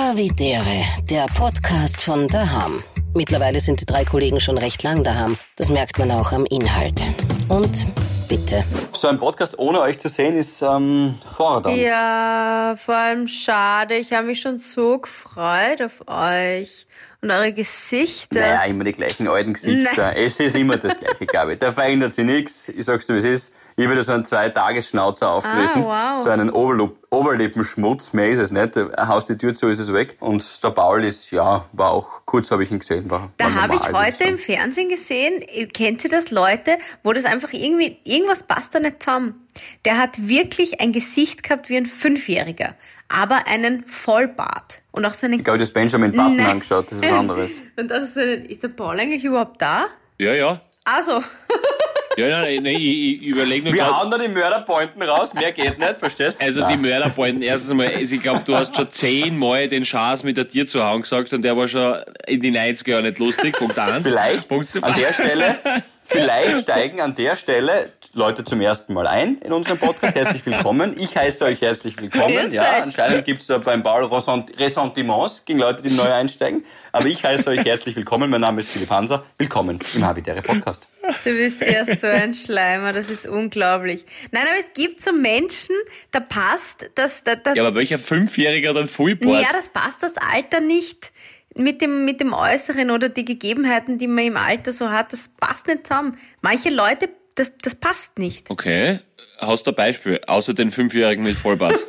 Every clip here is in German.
Havidere, der Podcast von Daham. Mittlerweile sind die drei Kollegen schon recht lang daheim. Das merkt man auch am Inhalt. Und bitte. So ein Podcast ohne euch zu sehen ist ähm, fordernd. Ja, vor allem schade. Ich habe mich schon so gefreut auf euch und eure Gesichter. Naja, immer die gleichen alten Gesichter. Nein. Es ist immer das gleiche, glaube ich. Da verändert sich nichts. Ich sag's dir, wie es ist. Ich habe wieder so einen zwei-Tages-Schnauzer aufgerissen. Ah, wow. So einen Oberlup Oberlippenschmutz. Mehr ist es nicht. Er haust die Tür zu, ist es weg. Und der Paul ist, ja, war auch, kurz habe ich ihn gesehen. War, Da habe ich heute im. Fernsehen gesehen, kennt ihr das, Leute, wo das einfach irgendwie, irgendwas passt da nicht zusammen. Der hat wirklich ein Gesicht gehabt wie ein Fünfjähriger, aber einen Vollbart. Und auch so einen... Ich glaube, das Benjamin Button Nein. angeschaut, das ist was anderes. Und auch so einen, ist der Paul eigentlich überhaupt da? Ja, ja. Also, Ja, nein, nein, ich, ich überlege nur Wir grad- hauen da die Mörderpointen raus, mehr geht nicht, verstehst du? Also die Mörderpointen, erstens einmal, also ich glaube, du hast schon zehnmal den Schaß mit der Tier zu hauen gesagt und der war schon in die 90er Jahren nicht lustig. Punkt eins. Vielleicht Punkt an der Stelle, vielleicht steigen an der Stelle Leute zum ersten Mal ein in unserem Podcast. Herzlich willkommen. Ich heiße euch herzlich willkommen. Grüß Ja, euch. anscheinend gibt es da beim Ressent- Ressentiments gegen Leute, die neu einsteigen. Aber ich heiße euch herzlich willkommen. Mein Name ist Philipp Hanser. Willkommen im Habitäre Podcast. du bist ja so ein Schleimer, das ist unglaublich. Nein, aber es gibt so Menschen, da passt das, da, da, Ja, aber welcher Fünfjähriger dann Fullboard? Ja, das passt das Alter nicht mit dem, mit dem Äußeren oder die Gegebenheiten, die man im Alter so hat. Das passt nicht zusammen. Manche Leute, das, das passt nicht. Okay, hast du ein Beispiel, außer den Fünfjährigen mit Vollbart?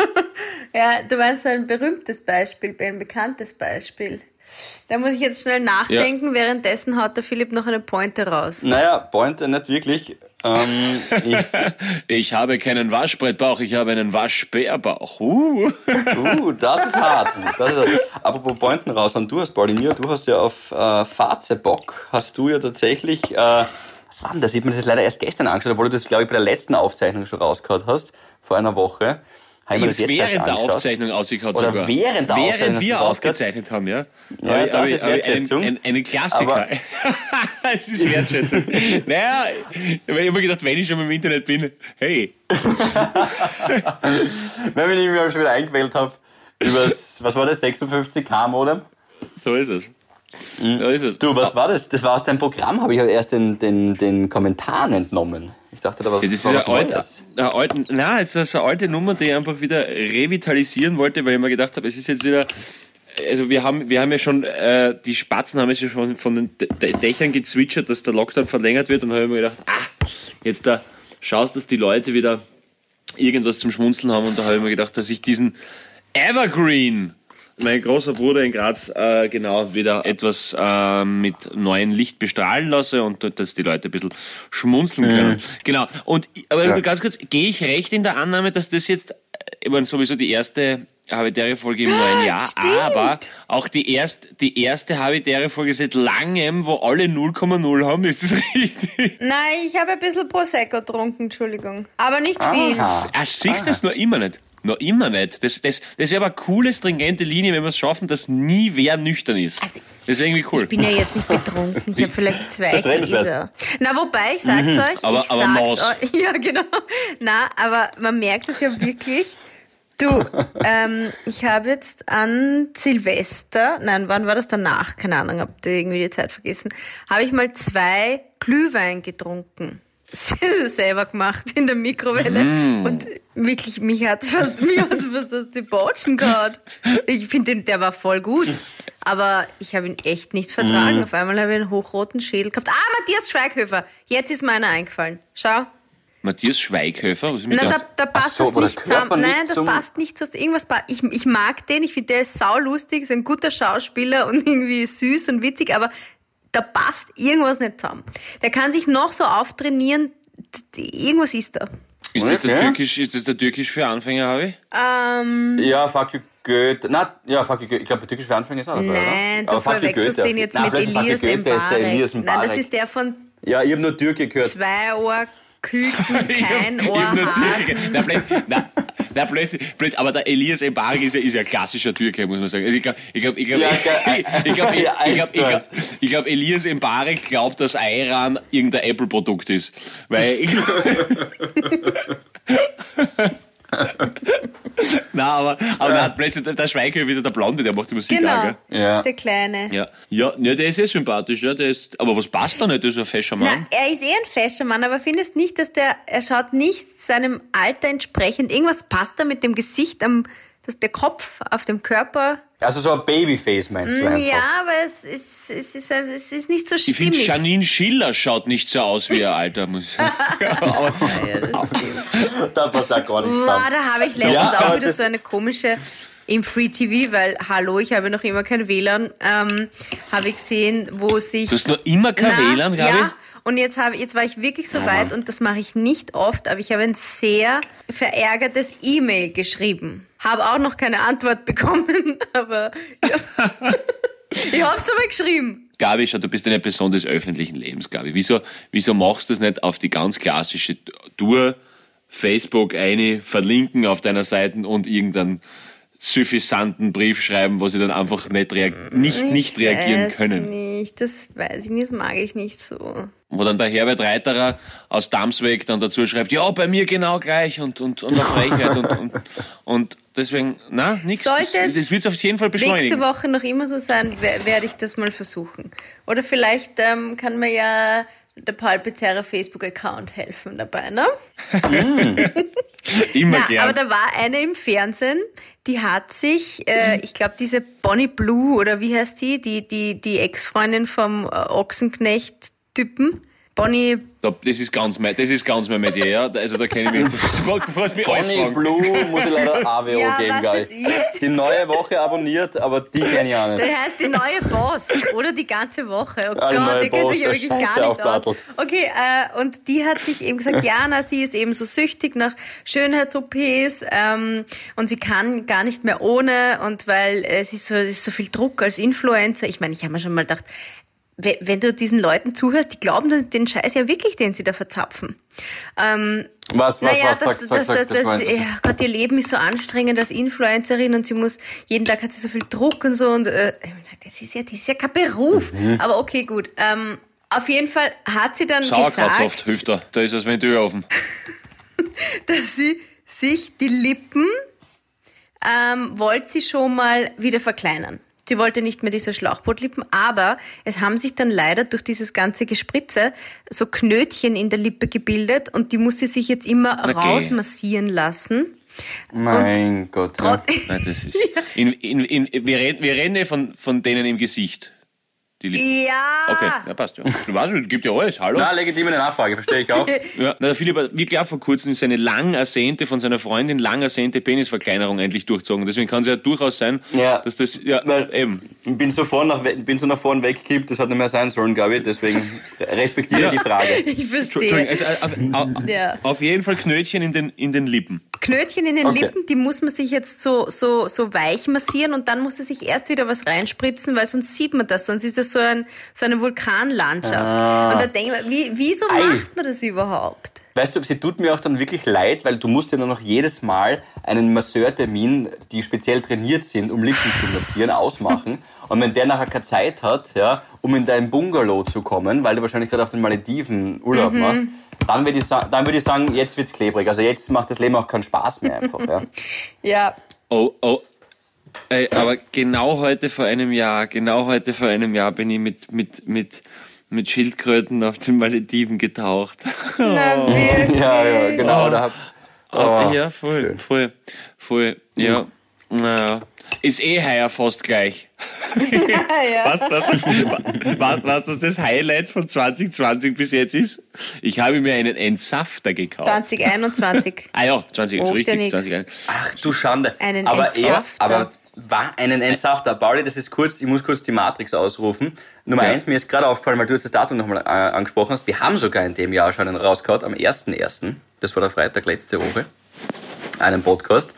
Ja, du meinst ein berühmtes Beispiel, ein bekanntes Beispiel. Da muss ich jetzt schnell nachdenken, währenddessen haut der Philipp noch eine Pointe raus. Naja, Pointe nicht wirklich. Ähm, ich, Ich habe keinen Waschbrettbauch, ich habe einen Waschbärbauch. Uh. uh, das ist hart. Das ist hart. Apropos Pointen raus und du hast, Paulinio, du hast ja auf äh, Fazebock, hast du ja tatsächlich, äh, was war denn das? Ich habe mir das leider erst gestern angeschaut, obwohl du das, glaube ich, bei der letzten Aufzeichnung schon rausgehauen hast, vor einer Woche. Habe ich mir das Jetzt jetzt erst während der. Aufzeichnung ausgehört Oder sogar. während der Aufzeichnung Während hast wir rausgehört? aufgezeichnet haben, ja. Ja, ich- das ist ich einen, Wertschätzung. einen, einen Klassiker. Aber- es ist Wertschätzung. naja, ich habe immer gedacht, wenn ich schon im Internet bin, hey, Wenn ich mich schon wieder eingewählt habe, übers, was war das, 56k Modem? so ist es. So ist es. Du, was war das? Das war aus deinem Programm, habe ich aber erst den, den, den Kommentaren entnommen. Ich dachte, da war, Ja, das ist war eine was alte, eine alte, nein, es ist eine alte Nummer, die ich einfach wieder revitalisieren wollte, weil ich mir gedacht habe, es ist jetzt wieder, also wir haben, wir haben ja schon, äh, die Spatzen haben ja schon von den D Dächern gezwitschert, dass der Lockdown verlängert wird und da habe ich mir gedacht, ah, jetzt da schaust, dass die Leute wieder irgendwas zum Schmunzeln haben und da habe ich mir gedacht, dass ich diesen Evergreen, mein großer Bruder in Graz, äh, genau wieder etwas äh, mit neuem Licht bestrahlen lasse und dass die Leute ein bisschen schmunzeln können. Genau. Und aber Ja. ganz kurz, gehe ich recht in der Annahme, dass das jetzt, äh, ich meine, sowieso die erste Habitäre-Folge im neuen Jahr, stimmt. aber auch die, erst, die erste Habitäre-Folge seit langem, wo alle 0,0 haben, ist das richtig? Nein, ich habe ein bisschen Prosecco getrunken, Entschuldigung. Aber nicht viel. Aha. Ah, siehst du das noch immer nicht? Noch immer nicht. Das, das, das wäre aber eine coole, stringente Linie, wenn wir es schaffen, dass nie wer nüchtern ist. Also, Das wäre irgendwie cool. Ich bin ja jetzt nicht betrunken. Ich habe vielleicht zwei. Gläser. Na, wobei, ich sag's euch. Aber- ich aber sag's Maus. euch- Ja, genau. Na, aber man merkt es ja wirklich. Du, ähm, ich habe jetzt an Silvester, nein, wann war das danach? Keine Ahnung, hab irgendwie die Zeit vergessen. Habe ich mal zwei Glühwein getrunken. Selber gemacht in der Mikrowelle und wirklich mich hat fast mich hat's fast aus die Botschen gehauen. Ich finde den der war voll gut, aber ich habe ihn echt nicht vertragen. Auf einmal habe ich einen hochroten Schädel gehabt. Ah, Matthias Schweighöfer. Jetzt ist meiner eingefallen. Schau. Matthias Schweighöfer, was ist Na, da, da passt so, der nicht zusammen. nicht Nein, das zum- passt nicht zu irgendwas. Ich, ich mag den, ich finde, der ist saulustig, ist ein guter Schauspieler und irgendwie süß und witzig, aber da passt irgendwas nicht zusammen. Der kann sich noch so auftrainieren, irgendwas ist da. Ist das, der Okay. Türkisch, ist das der Türkisch für Anfänger, Harvey? Ähm, Ja, fuck you Goethe. Na, ja, fuck you Goethe. Ich glaube, türkisch für Anfänger ist auch dabei, nein, oder? du verwechselst den jetzt Nein, mit Elias Goethe ist der Mbarek. Elias Nein, das Mbarek. ist der von Ja, ich habe nur Türke gehört. zwei Ohr Küken, kein Ohr Hasen. ge- Na, na, plötzlich, plötzlich, aber der Elias Mbarek ist ja, ist ja ein klassischer Türke, muss man sagen. Also ich glaube, ich glaube, ich glaube, ich glaube, ich glaube, ich glaube, glaube, Elias Mbarek glaubt, dass Ayran irgendein Apple-Produkt ist. Weil ich, Nein, aber, aber ja. plötzlich der Schweighöfer ist ja der Blonde, der macht die Musik genau, auch, gell? Ja. der Kleine. Ja. Ja, ja, der ist eh sympathisch, ja, der ist, aber was passt da nicht, der ist ein fescher Mann. Na, er ist eh ein fescher Mann, aber findest nicht, dass der, er schaut nicht seinem Alter entsprechend, irgendwas passt da mit dem Gesicht am, dass der Kopf auf dem Körper. Also so ein Babyface meinst du einfach? Ja, aber es ist, es ist, es ist nicht so ich finde, stimmig. Janine Schiller schaut nicht so aus wie ihr Alter, muss ich sagen. ja, das stimmt. Da passt auch gar nichts Boah, da habe ich letztens Ja, auch wieder so eine komische im Free TV, weil, hallo, ich habe noch immer kein WLAN, ähm, habe ich gesehen, wo sich... Du hast noch immer kein Na, WLAN, Gabi? Ja, und jetzt, habe, jetzt war ich wirklich so weit, und das mache ich nicht oft, aber ich habe ein sehr verärgertes E-Mail geschrieben. Habe auch noch keine Antwort bekommen, aber ich habe es aber geschrieben. Gabi, schau, du bist eine Person des öffentlichen Lebens, Gabi. Wieso, wieso machst du das nicht auf die ganz klassische Tour, Facebook eine, verlinken auf deiner Seite und irgendeinen suffisanten Brief schreiben, wo sie dann einfach nicht, reag nicht, nicht reagieren weiß können. Nicht, das weiß ich nicht, das mag ich nicht so. Wo dann der Herbert Reiterer aus Damsweg dann dazu schreibt, ja, bei mir genau gleich und, und, und eine Frechheit und, und, und deswegen, na, nichts. Das, Sollte es das wird auf jeden Fall nächste beschleunigen. Woche noch immer so sein, wer- werde ich das mal versuchen. Oder vielleicht ähm, kann mir ja der Paul Pizzerra Facebook-Account helfen dabei, ne? Immer Ja, gern. aber da war eine im Fernsehen, die hat sich, äh, ich glaube, diese Bonnie Blue oder wie heißt die, die, die, die Ex-Freundin vom äh, Ochsenknecht-Typen. Bonnie, Da- Das ist ganz mein, das ist ganz mein Metier, ja. Also da kenne ich mich. Du fragst mich Bonnie fragen. Blue muss ich leider AWO Ja, geben, geil. Die neue Woche abonniert, aber die kenne ich auch nicht. der heißt die neue Boss oder die ganze Woche. Oh die Gott, neue der kennt sich ja wirklich Scheiße gar nicht aus. Okay, äh, und die hat sich eben gesagt, ja, na, sie ist eben so süchtig nach Schönheits-OPs ähm, und sie kann gar nicht mehr ohne und weil äh, es ist so, es ist so viel Druck als Influencer. Ich meine, ich habe mir schon mal gedacht, wenn du diesen Leuten zuhörst, die glauben den- den Scheiß ja wirklich, den sie da verzapfen. Ähm, Was, was, naja, was, das, sag, das, sag, das, sag, das, das interessant. ja, Gott, ihr Leben ist so anstrengend als Influencerin und sie muss, jeden Tag hat sie so viel Druck und so und äh, das ist ja, das ist ja kein Beruf. Mhm. Aber okay, gut. Ähm, auf jeden Fall hat sie dann gesagt, hilft da. Da ist das Ventil offen. dass sie sich die Lippen ähm, wollte sie schon mal wieder verkleinern. Sie wollte nicht mehr diese Schlauchbootlippen, aber es haben sich dann leider durch dieses ganze Gespritze so Knötchen in der Lippe gebildet und die muss sie sich jetzt immer Okay. rausmassieren lassen. Mein Gott. Ja. Nein, das ist. In, in, in, wir, reden, wir reden ja von, von denen im Gesicht. Die Lippen. ja! Okay, ja, passt ja. Du weißt, es gibt ja alles. Hallo? Na, legitime Nachfrage, verstehe ich auch. Ja, na, der Philipp hat wirklich auch vor kurzem seine lang ersehnte, von seiner Freundin lang ersehnte Penisverkleinerung endlich durchzogen. Deswegen kann es ja durchaus sein, Ja. dass das, ja, Weil- eben. Ich bin so, vorn nach, bin so nach vorn weggekippt, das hat nicht mehr sein sollen, glaube ich. Deswegen respektiere die Frage. Ich verstehe. also auf, auf, Ja. auf jeden Fall Knötchen in den, in den Lippen. Knötchen in den Okay. Lippen, die muss man sich jetzt so, so, so weich massieren und dann muss er sich erst wieder was reinspritzen, weil sonst sieht man das, sonst ist das so, ein, so eine Vulkanlandschaft. Ah. Und da denke ich mir, wie, wieso Ei. macht man das überhaupt? Weißt du, sie tut mir auch dann wirklich leid, weil du musst ja dann noch jedes Mal einen Masseurtermin, die speziell trainiert sind, um Lippen zu massieren, ausmachen. Und wenn der nachher keine Zeit hat, ja, um in dein Bungalow zu kommen, weil du wahrscheinlich gerade auf den Malediven Urlaub machst, dann würde ich, dann würd ich sagen, jetzt wird's klebrig. Also jetzt macht das Leben auch keinen Spaß mehr einfach. Ja. Ja. Oh, oh. Ey, aber genau heute vor einem Jahr, genau heute vor einem Jahr bin ich mit, mit, mit, mit Schildkröten auf den Malediven getaucht. Na, wirklich. ja, ja, genau. Da hab, Aber Oh, ja, voll, voll, voll, ja. Naja. Ist eh heuer fast gleich. ja. Was, was, was, was das, das Highlight von 2020 bis jetzt ist? Ich habe mir einen Entsafter gekauft. 2021. Ah ja, 20, so Macht ja richtig, nix. 2021. Ach du Schande. Einen aber er, Entsafter. aber war einen Entsafter. Pauli, das ist kurz, ich muss kurz die Matrix ausrufen. Nummer Ja. eins, mir ist gerade aufgefallen, weil du jetzt das Datum nochmal äh, angesprochen hast. Wir haben sogar in dem Jahr schon einen rausgehauen, am 1.1. Das war der Freitag letzte Woche. Einen Podcast.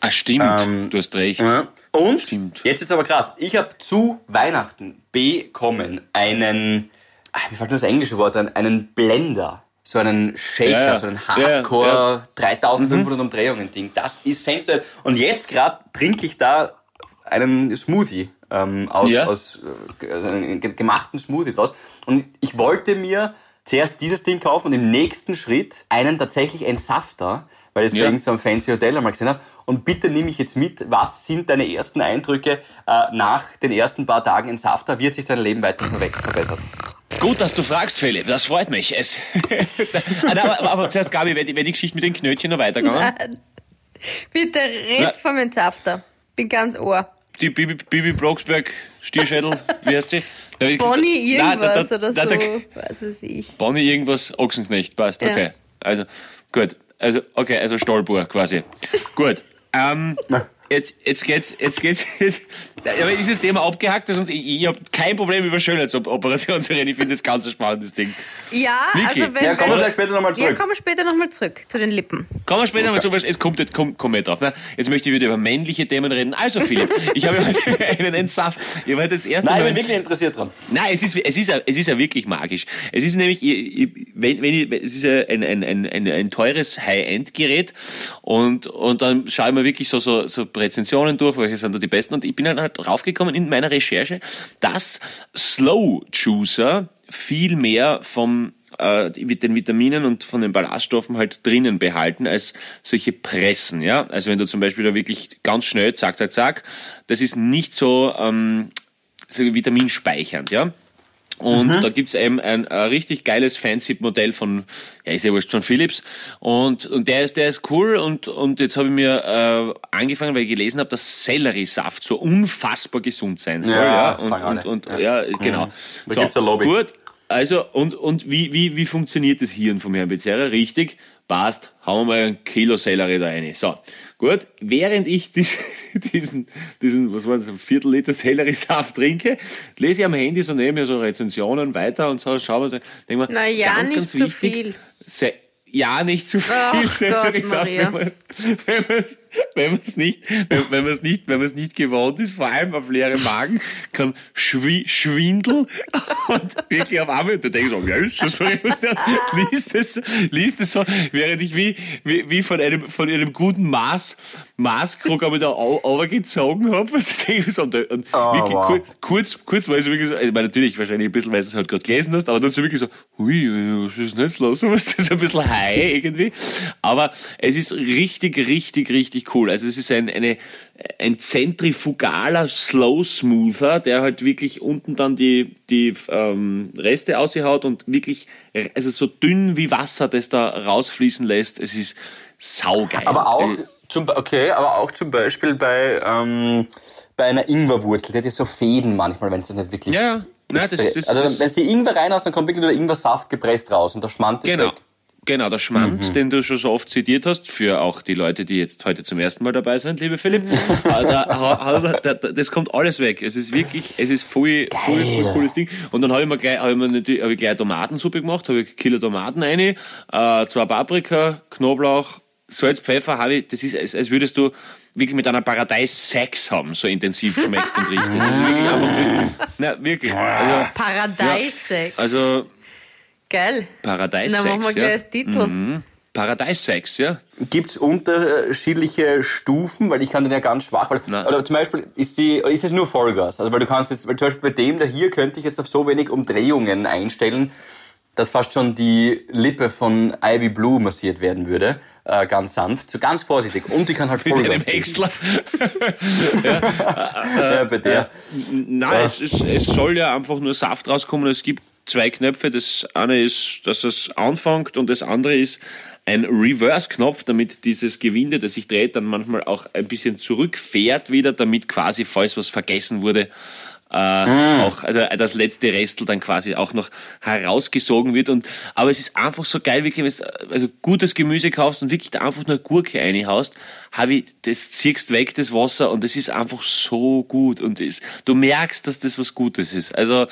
Ah, stimmt, Ähm, du hast recht. Ja. Und Stimmt. jetzt ist aber krass. Ich habe zu Weihnachten bekommen einen, ach, mir fällt nur das englische Wort ein, einen Blender. So einen Shaker, Ja, ja. so einen Hardcore ja. Mhm. 3500 Umdrehungen Ding. Das ist sensationell. Und jetzt gerade trinke ich da einen Smoothie ähm, aus, Ja. aus äh, also einen ge- gemachten Smoothie draus. Und ich wollte mir zuerst dieses Ding kaufen und im nächsten Schritt einen tatsächlich Entsafter, weil ich es Ja. bei irgendeinem fancy Hotel einmal gesehen habe. Und bitte nimm mich jetzt mit, was sind deine ersten Eindrücke äh, nach den ersten paar Tagen in Safta? Wird sich dein Leben weiter verbessert? Gut, dass du fragst, Philipp. Das freut mich. Es aber, aber, aber zuerst, Gabi, wäre die, wär die Geschichte mit den Knötchen noch weitergegangen? Bitte red Ja. vom Entsafter. Bin ganz ohr. Die Bibi, Bibi Blocksberg, Stierschädel, wie heißt sie? Da hab ich Bonnie gesagt- Nein, irgendwas da- da- oder da- so. da- Was weiß ich. Bonnie irgendwas, Ochsenknecht, passt, Ja. okay. Also, gut. Also, okay, also Stolper quasi. gut. Ähm, jetzt, jetzt geht's, jetzt geht's, jetzt, aber ist das Thema abgehakt? Sonst, ich, ich habe kein Problem über Schönheitsoperationen zu reden. Ich finde das ganz ein spannendes Ding. Ja, Vicky. also wenn, Ja, kommen wir gleich später nochmal Ja, zurück. kommen wir später nochmal zurück zu den Lippen. Kommen wir später mal zu, was- jetzt kommt, jetzt kommt, kommt drauf. Ne? Jetzt möchte ich wieder über männliche Themen reden. Also, Philipp, ich habe heute einen Entsaft. Ich heute das erste Nein, ich Mal bin wirklich interessiert dran. Nein, es ist, es ist, ja- es ist ja wirklich magisch. Es ist nämlich, ich- ich- wenn, wenn ich, es ist ja ein, ein, ein, ein, ein teures High-End-Gerät und, und dann schaue ich mir wirklich so, so, so Rezensionen durch, welche sind da die besten und ich bin dann halt draufgekommen in meiner Recherche, dass Slow Juicer viel mehr vom äh, den Vitaminen und von den Ballaststoffen halt drinnen behalten als solche Pressen, ja. Also wenn du zum Beispiel da wirklich ganz schnell, zack, zack, zack, das ist nicht so, ähm, so vitaminspeichernd, ja. Und da gibt's eben ein, ein richtig geiles fancy Modell von, ja, ist ja wurscht, von Philips. Und, und der ist, der ist cool. Und, und jetzt habe ich mir äh, angefangen, weil ich gelesen habe, dass Selleriesaft so unfassbar gesund sein soll. Ja, Ja, und, und, und ja, genau. Da gibt's ein Lobby. Gut. Also, und, und wie, wie, wie funktioniert das Hirn vom Herrn Becerra? Richtig, passt, hauen wir mal ein Kilo Sellerie da rein. So, gut. Während ich dies- diesen, diesen, was war das, ein Viertel Liter Selleriesaft trinke, lese ich am Handy so neben mir so Rezensionen weiter und so, schau mal, denke mir, Na ja, ganz, nicht ganz zu wichtig, ja, nicht zu viel Ach Gott, Selleriesaft, Maria. wenn man, wenn man, wenn man es nicht, wenn, wenn man es nicht, wenn man es nicht gewohnt ist, vor allem auf leere Magen, kann Schwi Schwindel und wirklich auf einmal, du denkst, oh, wer ist das? liest es, liest es so, während ich wie, wie, wie von einem, von einem guten Maß, Maßkrug aber da overgezogen habe, und ich denke so, und, und Oh, wirklich wow. kur- kurz, kurz war ich so wirklich so, also, ich meine, natürlich wahrscheinlich ein bisschen, weil du es halt gerade gelesen hast, aber dann so wirklich so, hui, was ist denn jetzt los? Was ist das ein bisschen high irgendwie? Aber es ist richtig, richtig, richtig cool. Also es ist ein, eine, ein zentrifugaler Slow Smoother, der halt wirklich unten dann die, die ähm, Reste aushaut und wirklich, also so dünn wie Wasser, das da rausfließen lässt. Es ist saugeil. Aber auch, Äh, zum, okay, aber auch zum Beispiel bei, ähm, bei einer Ingwerwurzel, die hat ja so Fäden manchmal, wenn es das nicht wirklich... Ja, ja. Nein, das, das, also wenn es die Ingwer reinhaust, dann kommt wirklich nur der Ingwersaft gepresst raus und der Schmand ist Genau. weg. Genau, der Schmand, den du schon so oft zitiert hast, für auch die Leute, die jetzt heute zum ersten Mal dabei sind, liebe Philipp, äh, da, da, da, das kommt alles weg. Es ist wirklich, es ist voll, voll, voll cooles Ding. Und dann habe ich mir gleich, habe ich mir natürlich, habe ich gleich Tomatensuppe gemacht, habe ich Kilo Tomaten rein, äh, zwei Paprika, Knoblauch, Salz, Pfeffer, habe ich, das ist, als, als würdest du wirklich mit einer Paradeiss Sex haben, so intensiv schmeckt und riecht. Das ist wirklich einfach, na, wirklich. Also, Paradeisex. also Geil. Paradeisex. Dann machen wir gleich ja. als Titel. Mhm. Paradeisex, ja. Gibt es unterschiedliche Stufen, weil ich kann den ja ganz schwach, weil, Nein. oder zum Beispiel ist, die, ist es nur Vollgas, also weil du kannst jetzt, weil zum Beispiel bei dem da hier könnte ich jetzt auf so wenig Umdrehungen einstellen, dass fast schon die Lippe von Ivy Blue massiert werden würde, äh, ganz sanft, so ganz vorsichtig und die kann halt Mit einem Vollgas geben. Häcksler. Ja, bei der. Nein, es, es, es soll ja einfach nur Saft rauskommen. Es gibt zwei Knöpfe. Das eine ist, dass es anfängt und das andere ist ein Reverse-Knopf, damit dieses Gewinde, das sich dreht, dann manchmal auch ein bisschen zurückfährt wieder, damit quasi, falls was vergessen wurde, äh, auch, also das letzte Restel dann quasi auch noch herausgesogen wird. Und, aber es ist einfach so geil, wirklich, wenn du also gutes Gemüse kaufst und wirklich da einfach nur Gurke reinhaust, habe ich, das ziehst weg, das Wasser, und das ist einfach so gut. Und es, du merkst, dass das was Gutes ist. Also,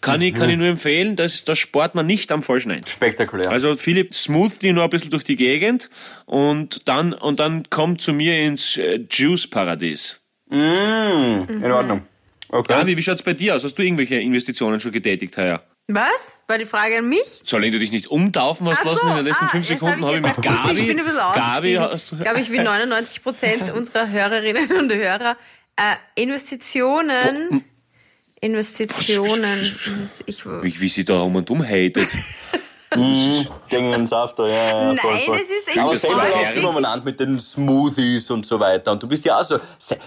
kann ich, kann ich nur empfehlen, dass, das spart man nicht am falschen ein. Spektakulär. Also Philipp smooth die noch ein bisschen durch die Gegend und dann, und dann kommt zu mir ins äh, Juice-Paradies. in Ordnung. Okay. Gabi, wie schaut's bei dir aus? Hast du irgendwelche Investitionen schon getätigt heuer? Was? War die Frage an mich? Soll du dich nicht umtaufen hast Ach lassen so, in den letzten ah, fünf Sekunden? hab Habe ich mit jetzt akustisch, Gabi. Ich bin ein bisschen Gabi glaube ich, wie 99 Prozent unserer Hörerinnen und Hörer. Äh, Investitionen. Investitionen. Ich, wie, wie sie da rum und um hatet. Gegen den Saft, da, ja, ja. Nein, voll, voll. das ist echt Aber selber wirklich- immer an mit den Smoothies und so weiter. Und du bist ja auch so,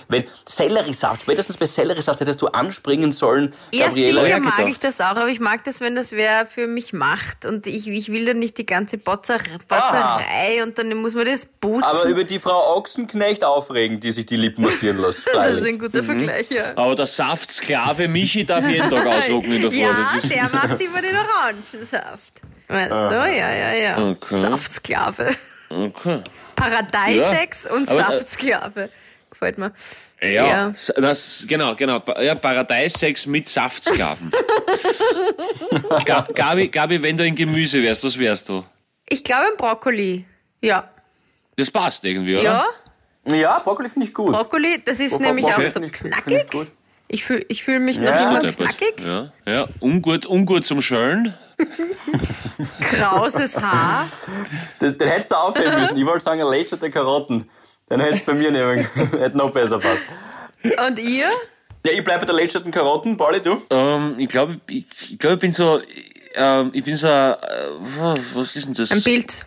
wenn Selleriesaft, spätestens bei Selleriesaft hättest du anspringen sollen, Ja, Gabriela. sicher Ja, mag ich das auch, aber ich mag das, wenn das wer für mich macht. Und ich, ich will dann nicht die ganze Botzer, Botzerei und dann muss man das putzen. Aber über die Frau Ochsenknecht aufregen, die sich die Lippen massieren lässt. das ist ein guter Vergleich, ja. Aber der Saftsklave Michi darf jeden Tag auslocken in der Früh. Ja, der macht immer den Orangensaft. Weißt du? Ja, ja, ja. Okay. Saftsklave. Okay. Paradeisex und aber, äh, Saftsklave. Gefällt mir. Ja, Ja. Das, genau, genau. Ja, Paradeissex mit Saftsklaven. Ga- Gabi, Gabi, wenn du ein Gemüse wärst, was wärst du? Ich glaube ein Brokkoli. Ja. Das passt irgendwie, oder? Ja, Ja, Brokkoli finde ich gut. Brokkoli, das ist Bro- nämlich Brokkoli auch so ich- knackig. ich. Ich fühle ich fühl mich noch Ja. immer Deppert. knackig. Ja, ja. Ungut, ungut zum Schölen. Krauses Haar. Den, den hättest du aufheben müssen. Ich wollte sagen, lätscherte Karotten. Den hättest du bei mir nehmen können. Hätte noch besser passt. Und ihr? Ja, ich bleibe bei der lätscherten Karotten. Pauli, du? Ähm, ich glaube, ich, ich, glaub, ich bin so, ähm, ich bin so, äh, was ist denn das? Ein Bild.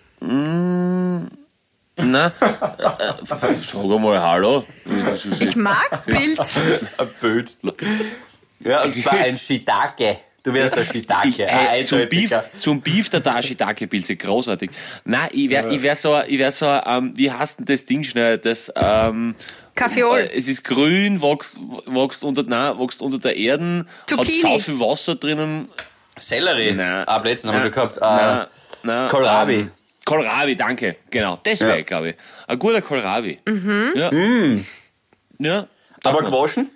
Na, äh, äh, sag mal Hallo. Ich mag Pilz. Ein Bild. Ja, und zwar ein Shiitake. Du wärst ein Shiitake. Äh, zum, Beef, zum Beef der Dashi-Dake-Pilze, großartig. Nein, ich wär, ich wär so, ich wär so, ähm, wie heißt denn das Ding schnell? Das, ähm, Kaffeeol. äh, es ist grün, wächst, wächst unter, nein, wächst unter der Erde, Zucchini. hat so viel Wasser drinnen. Sellerie. Nein. Ah, Plätzchen haben wir schon gehabt. Nein, Ah, nein, Kohlrabi. Ähm, Kohlrabi, danke. Genau, das wäre, Ja. glaube ich. Ein guter Kohlrabi. Mhm. Ja. Ja. aber gewaschen?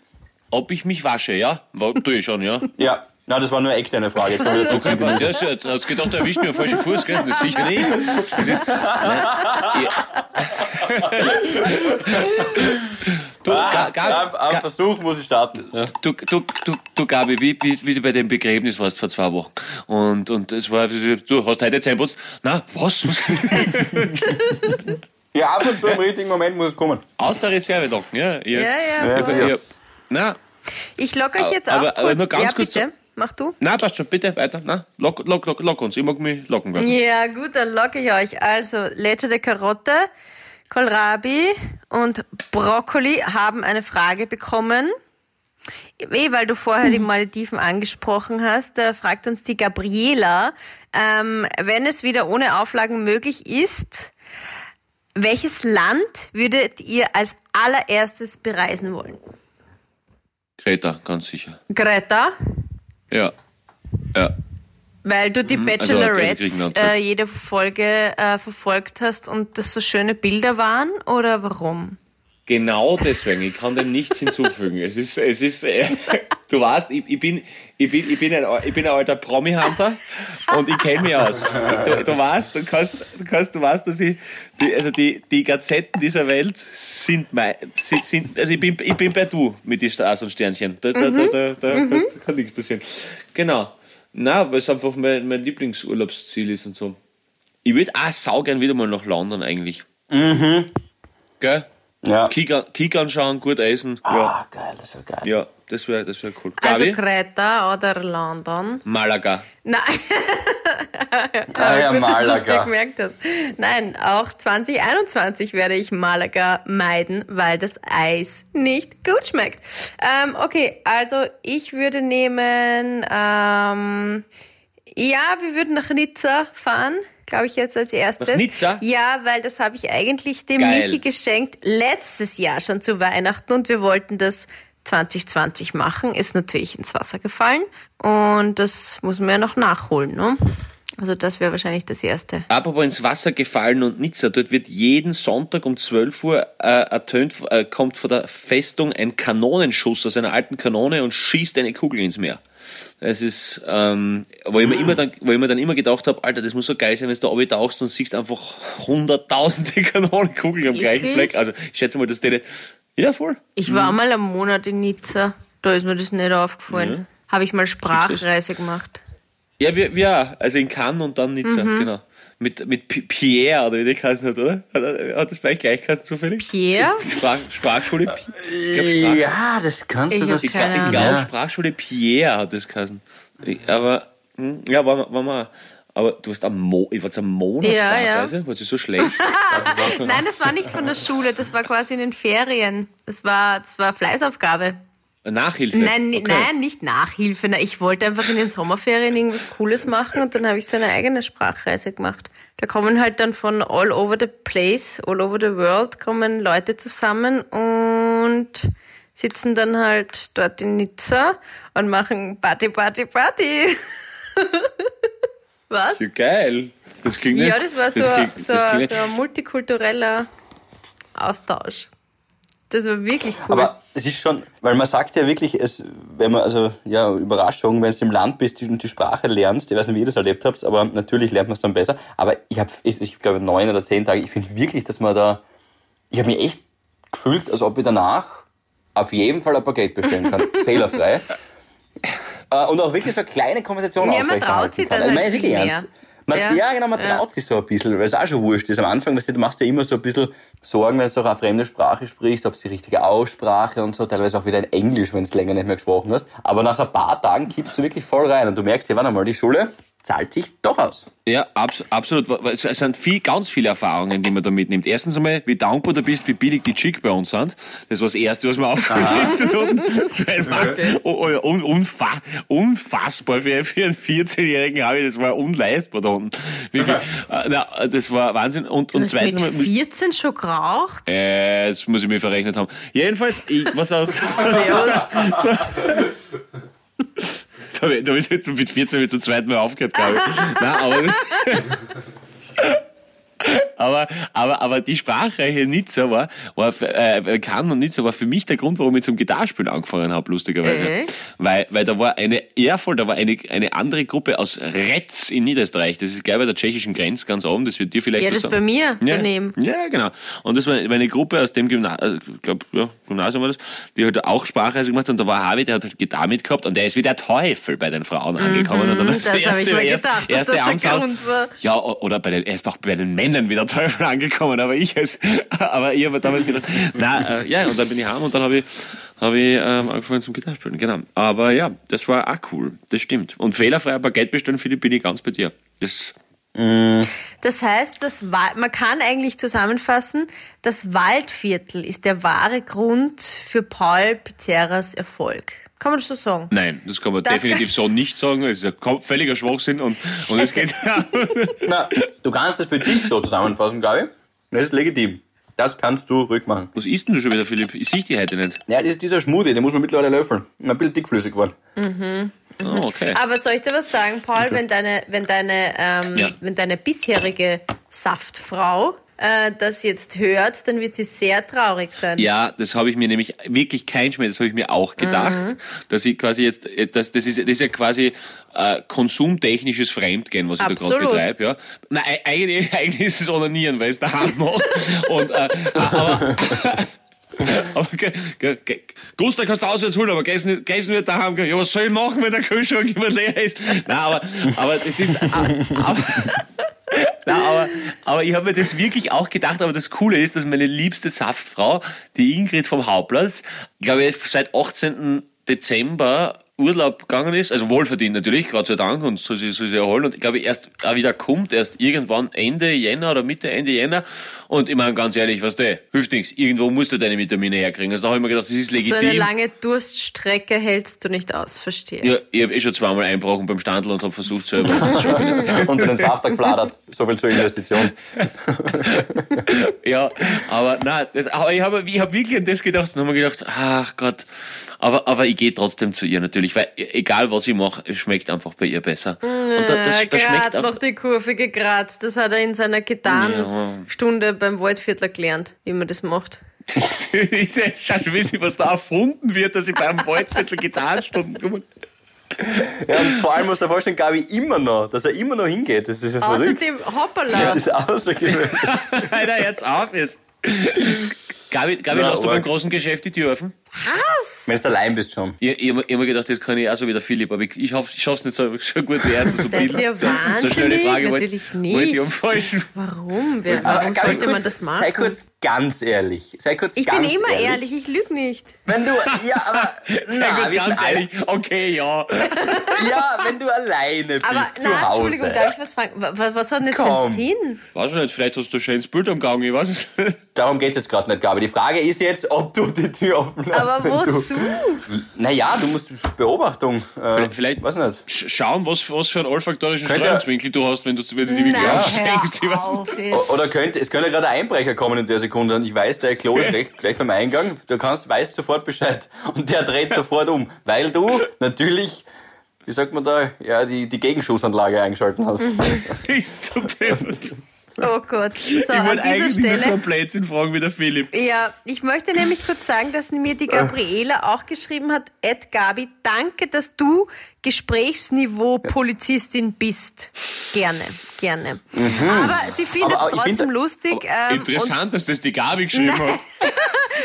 Ob ich mich wasche, ja? Tue ich schon, ja. Ja. Na, das war nur eine externe Frage. Jetzt kommen wir zurück Okay, Gemüse. ja, du hast gedacht, er erwischt mir am falschen Fuß, gell? Das ist sicher nicht. Das ist, ich, du, Ah, Am, am Versuch muss ich starten. Ja. du, du, du, du, Gabi, wie, wie, wie du bei dem Begräbnis warst vor zwei Wochen. Und, und es war, du hast heute Zähneputz. Na, was? was? ja, ab und zu im richtigen Moment muss es kommen. Aus der Reserve locken, ja? Ja, ja. Ja, ihr, ja. ihr, na, Ich lock euch jetzt Aber- auch kurz. aber nur ganz ja, kurz bitte. Mach du. na, passt schon, bitte, weiter. Na, lock, lock, lock, lock uns. Ich mag mich locken lassen. Ja, gut, dann locke ich euch. Also, lätscherte Karotte, Kohlrabi und Brokkoli haben eine Frage bekommen. Eh, weil du vorher die Malediven angesprochen hast, da fragt uns die Gabriela, ähm, wenn es wieder ohne Auflagen möglich ist, welches Land würdet ihr als allererstes bereisen wollen? Greta, ganz sicher. Greta, Ja. Ja. weil du die also Bachelorette Griechenland. äh, jede Folge äh, verfolgt hast und das so schöne Bilder waren oder warum? Genau deswegen, ich kann dem nichts hinzufügen. Es ist, es ist, äh, du weißt, ich, ich bin, ich bin, ich bin ein, ich bin ein alter Promi-Hunter und ich kenne mich aus. Du, du weißt, du kannst, du kannst, du weißt, dass ich, die, also die, die Gazetten dieser Welt sind mein, sind, sind, also ich bin, ich bin bei du mit den Stars und Sternchen. Da, da, da, da, da kann, kann nichts passieren. Genau. Na, weil es einfach mein, mein Lieblingsurlaubsziel ist und so. Ich würde auch saugern wieder mal nach London eigentlich. Mhm. Gell? Ja. Kick, an- Kick anschauen, gut essen. Ja, Ah, geil, das wäre geil. ja das wäre das wär cool. Also Gabi? Kreta oder London? Malaga. Nein. Ah, ja, Gut, Malaga. gemerkt hast. Nein, auch 2021 werde ich Malaga meiden, weil das Eis nicht gut schmeckt. Ähm, okay, also ich würde nehmen, ähm, ja, wir würden nach Nizza fahren, glaube ich jetzt als erstes. Nach Nizza? Ja, weil das habe ich eigentlich dem Geil. Michi geschenkt, letztes Jahr schon zu Weihnachten und wir wollten das 2020 machen, ist natürlich ins Wasser gefallen und das muss man ja noch nachholen, ne? Also das wäre wahrscheinlich das Erste. Apropos ins Wasser gefallen und Nizza, dort wird jeden Sonntag um 12 Uhr äh, ertönt, äh, kommt von der Festung ein Kanonenschuss aus einer alten Kanone und schießt eine Kugel ins Meer. Das ist, ähm, wo ich mir immer dann, wo ich mir dann immer gedacht habe, Alter, das muss so geil sein, wenn du da oben tauchst und siehst einfach hunderttausende Kanonenkugeln am gleichen? Fleck. Also ich schätze mal, dass die, ja voll. Ich war mal einen Monat in Nizza, da ist mir das nicht aufgefallen. Habe ich mal Sprachreise gemacht. Ja, wir, wir. Also in Cannes und dann Nizza, Mhm. genau. Mit, mit Pierre, oder wie der geheißen hat, oder? Hat, hat das bei euch gleich geheißen zufällig? Pierre? Sprach, Sprachschule Pi- ich glaub, Sprach, Ja, das kannst Ich du das Ich keine glaube, glaub, Sprachschule Pierre hat das geheißen. Ich- Aber, hm, ja, war, war mal. aber du hast am Mo ich war am Monat Ja, ja. War so schlecht? Nein, das war nicht von der Schule, das war quasi in den Ferien. Das war, das war Fleißaufgabe. Nachhilfe? Nein, Okay. nein, nicht Nachhilfe. Na, Ich wollte einfach in den Sommerferien irgendwas Cooles machen und dann habe ich so eine eigene Sprachreise gemacht. Da kommen halt dann von all over the place, all over the world, kommen Leute zusammen und sitzen dann halt dort in Nizza und machen Party, Party, Party. Was? Ja, geil. Das klingt Ja, das war so, klingt- so, das klingt- so ein multikultureller Austausch. Das war wirklich cool. Aber es ist schon, weil man sagt ja wirklich, es, wenn man, also, ja, Überraschung, wenn du im Land bist und die Sprache lernst, ich weiß nicht, wie ihr das erlebt habt, aber natürlich lernt man es dann besser. Aber ich habe, ich, ich glaube, neun oder zehn Tage, ich finde wirklich, dass man da, ich habe mich echt gefühlt, als ob ich danach auf jeden Fall ein Paket bestellen kann. Fehlerfrei. Äh, und auch wirklich so eine kleine Konversation Ja, man aufrechterhalten traut sich kann. dann Also, ich meine, halt viel ernst. Man, Ja. ja. genau, man Ja. traut sich so ein bisschen, weil es auch schon wurscht ist. Am Anfang, weißt du, du machst ja immer so ein bisschen Sorgen, wenn du auch eine fremde Sprache sprichst, ob es die richtige Aussprache und so, teilweise auch wieder in Englisch, wenn du länger nicht mehr gesprochen hast. Aber nach so ein paar Tagen kippst du wirklich voll rein und du merkst, ja, warte mal, die Schule zahlt sich doch aus. Ja, abs absolut. Es sind viel, ganz viele Erfahrungen, die man da mitnimmt. Erstens einmal, wie dankbar du bist, wie billig die Chick bei uns sind. Das war das Erste, was mir hat. Zweitens, oh, oh, un, unfa unfassbar. Für, für einen 14-Jährigen habe ich, das war unleistbar da unten. Wirklich. Äh, Na, das war Wahnsinn. Und, und mit zweitens, mal- 14 schon geraucht? äh, das muss ich mir verrechnet haben. Jedenfalls, ich, was aus. Da da hab ich mit 14 mit zum zweiten Mal aufgehört, glaube ich. Nein, aber, aber, aber, aber die Sprachreiche Nizza war, war äh, Cannes und Nizza war für mich der Grund, warum ich zum Gitarrespielen angefangen habe, lustigerweise. Echt? Weil, weil da war eine, eher voll, da war eine, eine andere Gruppe aus Retz in Niederösterreich. Das ist gleich bei der tschechischen Grenze ganz oben, das wird dir vielleicht Ja, das sagen. bei mir Ja, daneben. ja, genau. Und das war eine Gruppe aus dem Gymnasium, ich glaube, ja, Gymnasium war das, die halt auch Sprachreise gemacht hat. Und da war Harvey, der hat halt Gitarre mitgehabt und der ist wie der Teufel bei den Frauen angekommen. Und dann Mhm, das habe ich mir gedacht, dass das der Grund war. Ja, oder bei den, er ist auch bei den Männern wie der Teufel angekommen, aber ich als, aber ich habe damals gedacht, na, äh, ja, und dann bin ich heim und dann habe ich, habe ich ähm, angefangen zum Gitarrespielen, genau. Aber ja, das war auch cool, das stimmt. Und fehlerfreier Baguette bestellen, Philipp, bin ich ganz bei dir. Das, Das heißt, das Wa- man kann eigentlich zusammenfassen, das Waldviertel ist der wahre Grund für Paul Pizzeras Erfolg. Kann man das so sagen? Nein, das kann man Das definitiv so nicht sagen. Es ist ein völliger Schwachsinn und, und es geht. Na, du kannst das für dich so zusammenfassen, glaube ich. Das ist legitim. Das kannst du ruhig machen. Was isst denn du schon wieder, Philipp? Ich sehe die heute nicht. Ja, das ist dieser Smoothie, den muss man mittlerweile löffeln. Ein bisschen dickflüssig geworden. Oh, okay. Aber soll ich dir was sagen, Paul, wenn deine, wenn deine, ähm, Ja. wenn deine bisherige Saftfrau äh, das jetzt hört, dann wird sie sehr traurig sein. Ja, das habe ich mir nämlich wirklich kein Schmerz, das habe ich mir auch gedacht, dass ich quasi jetzt, äh, das, das, ist, das ist ja quasi äh, konsumtechnisches Fremdgehen, was ich da gerade Absolut. betreibe. Ja. Nein, eigentlich, eigentlich ist es Onanieren, weil es daheim mache. Und, äh, aber, aber Gustav kannst du auswärts holen, aber gessen, nicht- gessen wird daheim. Ja, was soll ich machen, wenn der Kühlschrank immer leer ist? Nein, aber, aber das ist... Aber, na, aber, aber ich habe mir das wirklich auch gedacht, aber das Coole ist, dass meine liebste Saftfrau, die Ingrid vom Hauptplatz, glaube ich, seit 18. Dezember Urlaub gegangen ist, also wohlverdient natürlich, Gott sei Dank, und soll sie, soll sie erholen. Und ich glaube, erst auch wieder kommt, erst irgendwann Ende Jänner oder Mitte, Ende Jänner. Und ich meine, ganz ehrlich, was du, hilft nichts. Irgendwo musst du deine Vitamine herkriegen. Also da habe ich mir gedacht, das ist So legitim. eine lange Durststrecke hältst du nicht aus, verstehe. ja, ich habe eh schon zweimal einbrochen beim Standel und habe versucht selber. Unter den Saft gefladert. So viel zur Investition. Ja, aber nein, das, aber ich habe ich hab wirklich an das gedacht und habe mir gedacht, ach Gott, aber, aber ich gehe trotzdem zu ihr natürlich, weil e- egal was ich mache, es schmeckt einfach bei ihr besser. Und da, das, Ja, das schmeckt gerade auch, noch die Kurve gekratzt. Das hat er in seiner Gitarrenstunde beim Waldviertler gelernt, wie man das macht. ist jetzt schon wissen, was da erfunden wird, dass ich beim Waldviertel Gitarrenstunden komme. Ja, und vor allem muss der vorstellen, Gabi immer noch, dass er immer noch hingeht. Das ist ja verrückt. Außerdem, hoppala. Das ist außergewöhnlich. Alter, jetzt auf jetzt. Gabi, Gabi Na, lass du beim großen Geschäft die Tür offen? Was? Wenn du allein bist schon. Ich, ich, ich hab mir gedacht, das kann ich auch so wie der Philipp, aber ich, ich, hoffe, ich schaff's nicht so, so gut wie er. So, so, Seid Bild- ihr so, so wahnsinnig? schnelle Frage Natürlich wollte ich nicht. am falschen. Warum? Wer, warum sollte kurz, man das machen? Sei kurz ganz ehrlich. Sei kurz ich ganz bin immer ehrlich, ich lüge nicht. Wenn du, ja, aber, Sehr na, gut, wir sind ganz alle- ehrlich. Okay, ja. Ja, wenn du alleine bist, Aber zu na, Hause. Entschuldigung, darf ich was fragen? Was, was hat denn das für Komm. einen Sinn? Weiß ich nicht, vielleicht hast du ein schönes Bild am Gang, ich weiß es nicht. Darum geht's jetzt gerade nicht, Gabi. Die Frage ist jetzt, ob du die Tür offen lässt. Aber wozu? Du, naja, du musst Beobachtung. Äh, Vielleicht- vielleicht- Weiß nicht. Sch- Schauen, was, was für einen olfaktorischen Streuungswinkel du hast, wenn du, wenn du die wirklich Nein, anstrengst. Ich weiß hör es auf O- jetzt. Oder könnte, es könnte gerade ein Einbrecher kommen in der Sekunde und ich weiß, der Klo ist gleich, gleich beim Eingang. Du kannst, weißt sofort Bescheid und der dreht sofort um, weil du natürlich, wie sagt man da, ja, die, die Gegenschussanlage eingeschalten hast. Bist du. Oh Gott. So, Ich wollte eigentlich nur so Stelle. ein Blödsinn fragen wie der Philipp. Ja, ich möchte nämlich kurz sagen, dass mir die Gabriela auch geschrieben hat, Ed Gabi, danke, dass du Gesprächsniveau Polizistin bist. Gerne, gerne. Aber sie findet es trotzdem finde- lustig ähm, Interessant, dass das die Gabi geschrieben Nein. hat.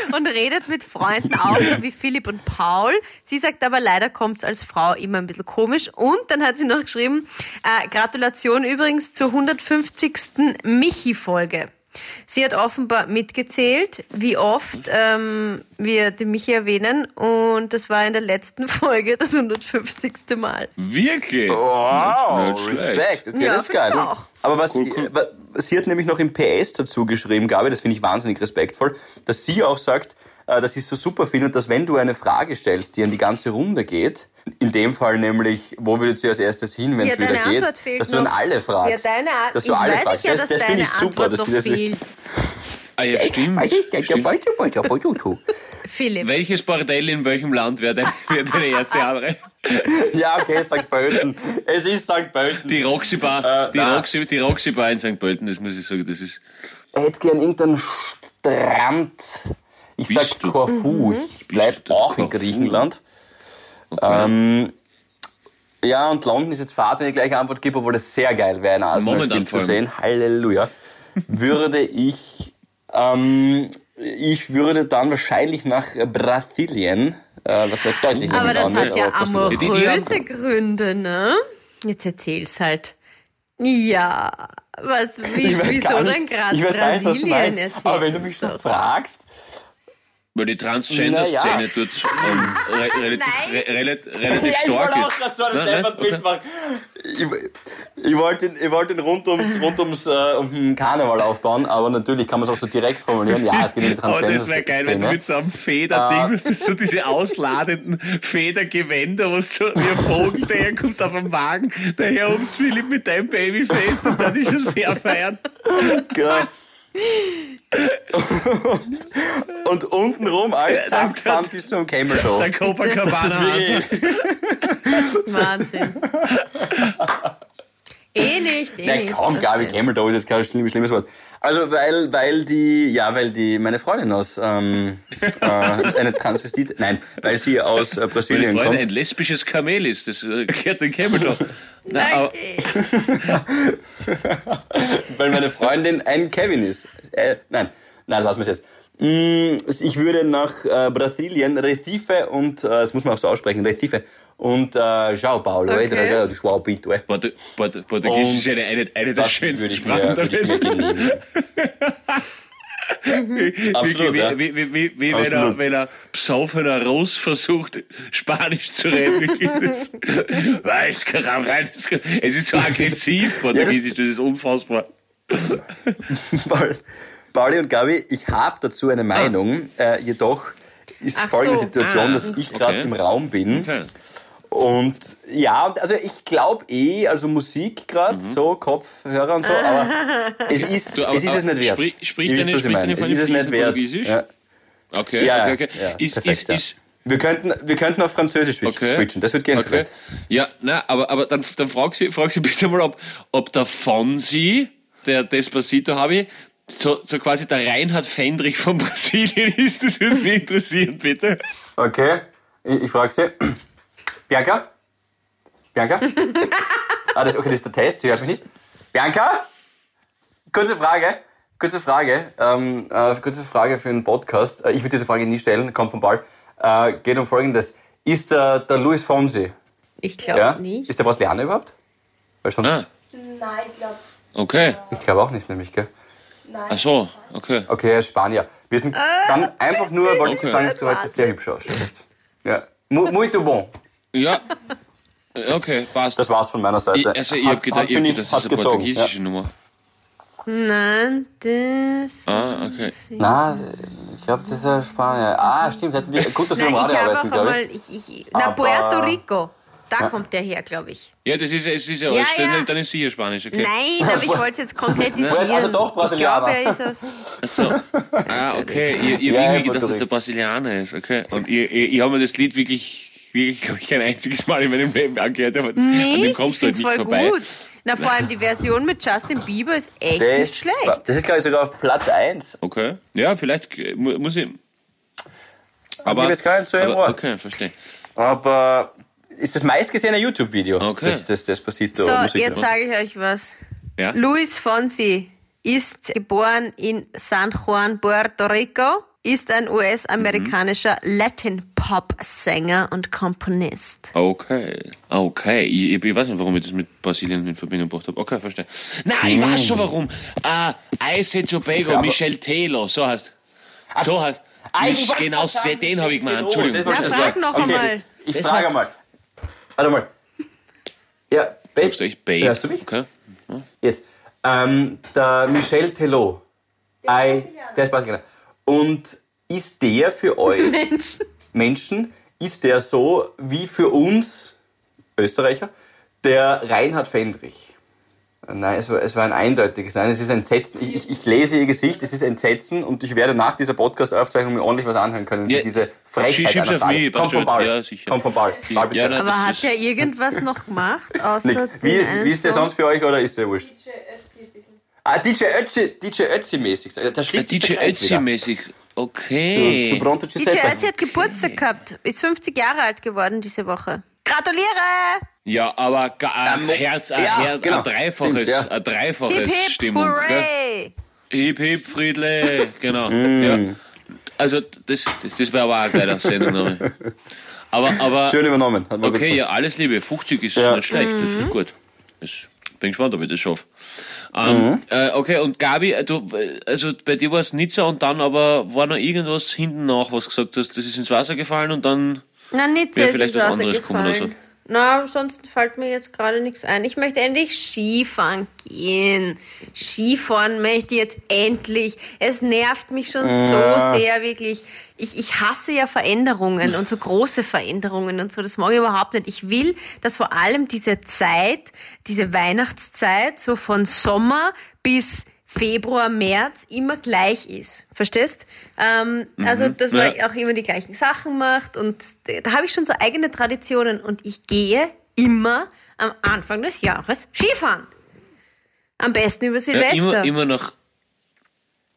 und, und redet mit Freunden auch, so wie Philipp und Paul. Sie sagt aber, leider kommt es als Frau immer ein bisschen komisch. Und dann hat sie noch geschrieben, äh, Gratulation übrigens zur 150. Michi-Folge. Sie hat offenbar mitgezählt, wie oft ähm, wir den Michi erwähnen. Und das war in der letzten Folge das 150. Mal. Wirklich? Wow, Nicht schlecht. Respekt. Okay, Ja, das ist geil. auch. Aber was, Cool, cool. sie hat nämlich noch im PS dazu geschrieben, Gabi, das finde ich wahnsinnig respektvoll, dass sie auch sagt, äh, sie es so super findet, dass wenn du eine Frage stellst, die an die ganze Runde geht, in dem Fall nämlich, wo würdet ihr als erstes hin, wenn Ja, es wieder deine geht, Antwort fehlt dass du dann noch. alle Ja, fragst. deine Art. dass Ich du alle weiß fragst. ja, das dass das finde deine ich super, Antwort dass noch sie das fehlt. Ah ja, stimmt. stimmt. Philipp. Welches Bordell in welchem Land wäre deine, wär deine erste andere? Ja, okay, St. Pölten. Es ist St. Pölten. Die Roxy Bar, Äh, die. Roxy, die Roxy Bar in St. Pölten, das muss ich sagen, das ist. Ich hätte gern irgendeinen Strand. Ich Bist sag du- Korfu. Ich bleib du auch in? Griechenland. Ähm, ja, und London ist jetzt Fahrt, wenn ich gleich Antwort gebe, obwohl das sehr geil wäre, ein Arsenal-Spiel zu sehen. Halleluja. würde ich, ähm, ich würde dann wahrscheinlich nach Brasilien, äh, was mir deutlich Aber das hat wird, ja amoröse Gründe, ne? Jetzt erzähl's halt. Ja, was, wie, Ich wieso nicht- denn gerade Ich nicht, Brasilien meinst. erzählst? Aber wenn du mich schon fragst, Weil die Transgender-Szene dort ähm, re relativ, re relativ, relativ Ja, ich stark wollte ist. auch gerade so einen machen. Ich, ich wollte ihn, ich wollte ihn rund ums, rund ums äh, um den Karneval aufbauen, aber natürlich kann man es auch so direkt formulieren. Ja, es geht um die Oh, das wäre geil, wenn du mit so einem Federding, du so diese ausladenden Federgewänder, was du wie ein Vogel daherkommst auf dem Wagen, daher ums Philipp mit deinem Babyface, das darf ich schon sehr feiern. Geil. Und untenrum alles zusammengefahren bis zum Camel Show. Der Das ist Copacabana. wirklich, Wahnsinn. eh nicht, eh na nicht. komm, Das Gabi, Toe ist jetzt kein schlimmes, schlimmes Wort. Also, weil, weil die, ja, weil die, meine Freundin aus, ähm, äh, eine Transvestit, nein, weil sie aus äh, Meine Brasilien Freundin kommt. ein lesbisches Kamel ist, das äh, kehrt den Camel da. Na, aber, Weil meine Freundin ein Kevin ist. Äh, nein, nein, lass mich jetzt. Mm, Ich würde nach äh, Brasilien, Recife und, äh, das muss man auch so aussprechen, Recife und äh, João Paulo, Okay. okay. du João Pinto. eh. Portu- Portu- Portugiesisch ist Und eine, eine, eine der schönsten Sprachen der Welt. genehmigen. Absolut, wie, ja. wie, wie, wie, wie wenn, er, Absolut. wenn er besoffener Russ versucht, Spanisch zu reden. Weiß. Es ist so aggressiv, Portugiesisch, das ist unfassbar. Paul, Pauli und Gabi, ich habe dazu eine Meinung, äh, jedoch ist Ach folgende so, Situation, ah, dass ich gerade okay. im Raum bin Okay. Und ja, also ich glaube eh, also Musik gerade, so Kopfhörer und so, aber es ist, Mhm. Du, aber- es ist es nicht wert. sprich- sprich deine- sprich deine Es ist es nicht wert. Portugiesisch? Ja. Okay, Ja, okay, okay. ja, ist, perfekt, ist, ist, Wir könnten, wir könnten auf Französisch switchen, Okay. switchen. das wird gehen Okay. vielleicht. Ja, na, aber, aber dann, dann frag sie, frag sie bitte mal, ob, ob der Fonsi, der Despacito habe ich, so, so quasi der Reinhard Fendrich von Brasilien ist. Das würde mich interessieren, bitte. Okay, ich, ich frage sie. Bianca? Bianca? ah, das, okay, das ist der Test, sie hört mich nicht. Bianca? Kurze Frage. Kurze Frage. Ähm, äh, kurze Frage für einen Podcast. Äh, ich würde diese Frage nie stellen, kommt vom Ball. Äh, geht um Folgendes. Ist der, der Luis Fonsi, Ich glaube ja? nicht. Ist der Brasilianer überhaupt? Weil sonst, Ah, Nein, ich glaube, okay. ich glaube auch nicht, nämlich, gell? nein. Ach so, okay. Okay, er ist Spanier. Wir sind dann einfach nur, wollte ich Okay. sagen, dass du heute sehr hübsch ausschaust. Ja. Mu- Muito bon. Ja. Okay, passt. Das war's von meiner Seite. ich, also ich hab gedacht, ich hab finde gedacht, das ist eine gezogen, portugiesische Nummer. Nein, das. Ah, okay. Ja. Na, ich glaube, das ist ein Spanier. Ah, stimmt. Hätten wir, gut, dass wir Nein, ich habe arbeiten, auch glaube einmal. ich. Ich, ich, na, Aber- Puerto Rico. Da kommt der her, glaube ich. Ja, das ist, es ist ja, Ja, alles, ja. dann ist sicher Spanisch, okay. Nein, aber ich wollte es jetzt konkretisieren. Also doch ich glaube, Brasilianer. er ist aus. Ach so. Ah, okay. Ich, ich Ja, habe ja, irgendwie gedacht, dass der Brasilianer ist, okay. Und ich, ich, ich habe mir das Lied wirklich, wirklich, glaube ich, kein einziges Mal in meinem Leben angehört, aber das, an dem Nicht, kommst du halt finde nicht voll vorbei. gut. Na, vor allem die Version mit Justin Bieber ist echt Das, nicht schlecht. das ist, glaube ich, sogar auf Platz 1. Okay. Ja, vielleicht äh, mu- muss ich. ich hab jetzt gar nicht so im aber, Ohr. Okay, verstehe. Aber ist das meistgesehene YouTube-Video, Okay. das, das Despacito So, Musik. jetzt sage ich euch was. Ja? Luis Fonsi ist geboren in San Juan, Puerto Rico, ist ein US-amerikanischer Latin-Pop-Sänger und Komponist. Okay. Okay. Ich, ich, ich weiß nicht, warum ich das mit Brasilien in Verbindung gebracht habe. Okay, verstehe. Nein, ich weiß schon warum. Ah, Ice Tobago, aber- Michel Taylor, so heißt. So heißt. Ah, ich Mich, wollte genau, sagen, den habe ich gemeint. Entschuldigung. Wollte frag noch okay, einmal. Ich, ich frage mal. Warte mal. Ja, Babe. Sagst du echt Babe? Hörst du mich? Okay. Jetzt. Ähm, der Michel Telot. Der ist Der ist Brasilianer. Und ist der für euch Mensch. Menschen, ist der so wie für uns Österreicher der Reinhard Fendrich? Nein, es war, es war ein eindeutiges Nein. Es ist Entsetzen. Ich, ich, ich lese ihr Gesicht, es ist Entsetzen und ich werde nach dieser Podcast-Aufzeichnung mir ordentlich was anhören können. Ja, diese Frechheit einer auf Frage. Komm vom Ball. Ja, sicher. Komm vom Ball. Ja, Ball bitte. nein, Aber hat der irgendwas noch gemacht, außer Wie, wie ist der sonst für euch oder ist der wurscht? DJ Ötzi ein bisschen. Ah, DJ Ötzi, DJ Ötzi-mäßig. Da schließt sich DJ der Kreis wieder. Ötzi-mäßig. Okay. Zu, zu Pronto DJ Giuseppe. Ötzi hat Geburtstag gehabt, ist 50 Jahre alt geworden diese Woche. Gratuliere! Ja, aber ein Herz, ein, ja, Herz, genau. ein dreifaches, Stimmt, ja. ein dreifaches Hip hip, Stimmung. gell? hooray! Hip hip, Friedle, genau. Mm. Ja. Also das, das, das wäre aber auch ein geiler Sendungname. Aber, aber Schön übernommen. Hat mir gut okay, ja, alles Liebe. 50 ist Ja. nicht schlecht, das Mhm. ist gut. Das, bin gespannt, ob ich das schaffe. Ähm, Mhm. äh, okay, und Gabi, äh, du, äh, also bei dir war es so und dann aber war noch irgendwas hinten nach, was gesagt hast, das ist ins Wasser gefallen und dann. Na, nicht Wäre vielleicht ins was Wasser anderes gekommen gefallen. oder so. Na, ansonsten fällt mir jetzt gerade nichts ein. Ich möchte endlich Skifahren gehen. Skifahren möchte ich jetzt endlich. Es nervt mich schon so sehr, wirklich. Ich, ich hasse ja Veränderungen und so große Veränderungen und so. Das mag ich überhaupt nicht. Ich will, dass vor allem diese Zeit, diese Weihnachtszeit, so von Sommer bis Februar, März immer gleich ist. Verstehst? Ähm, Also, dass man Mhm. Ja. auch immer die gleichen Sachen macht und da habe ich schon so eigene Traditionen und ich gehe immer am Anfang des Jahres Skifahren. Am besten über Ja, Silvester. immer, immer nach.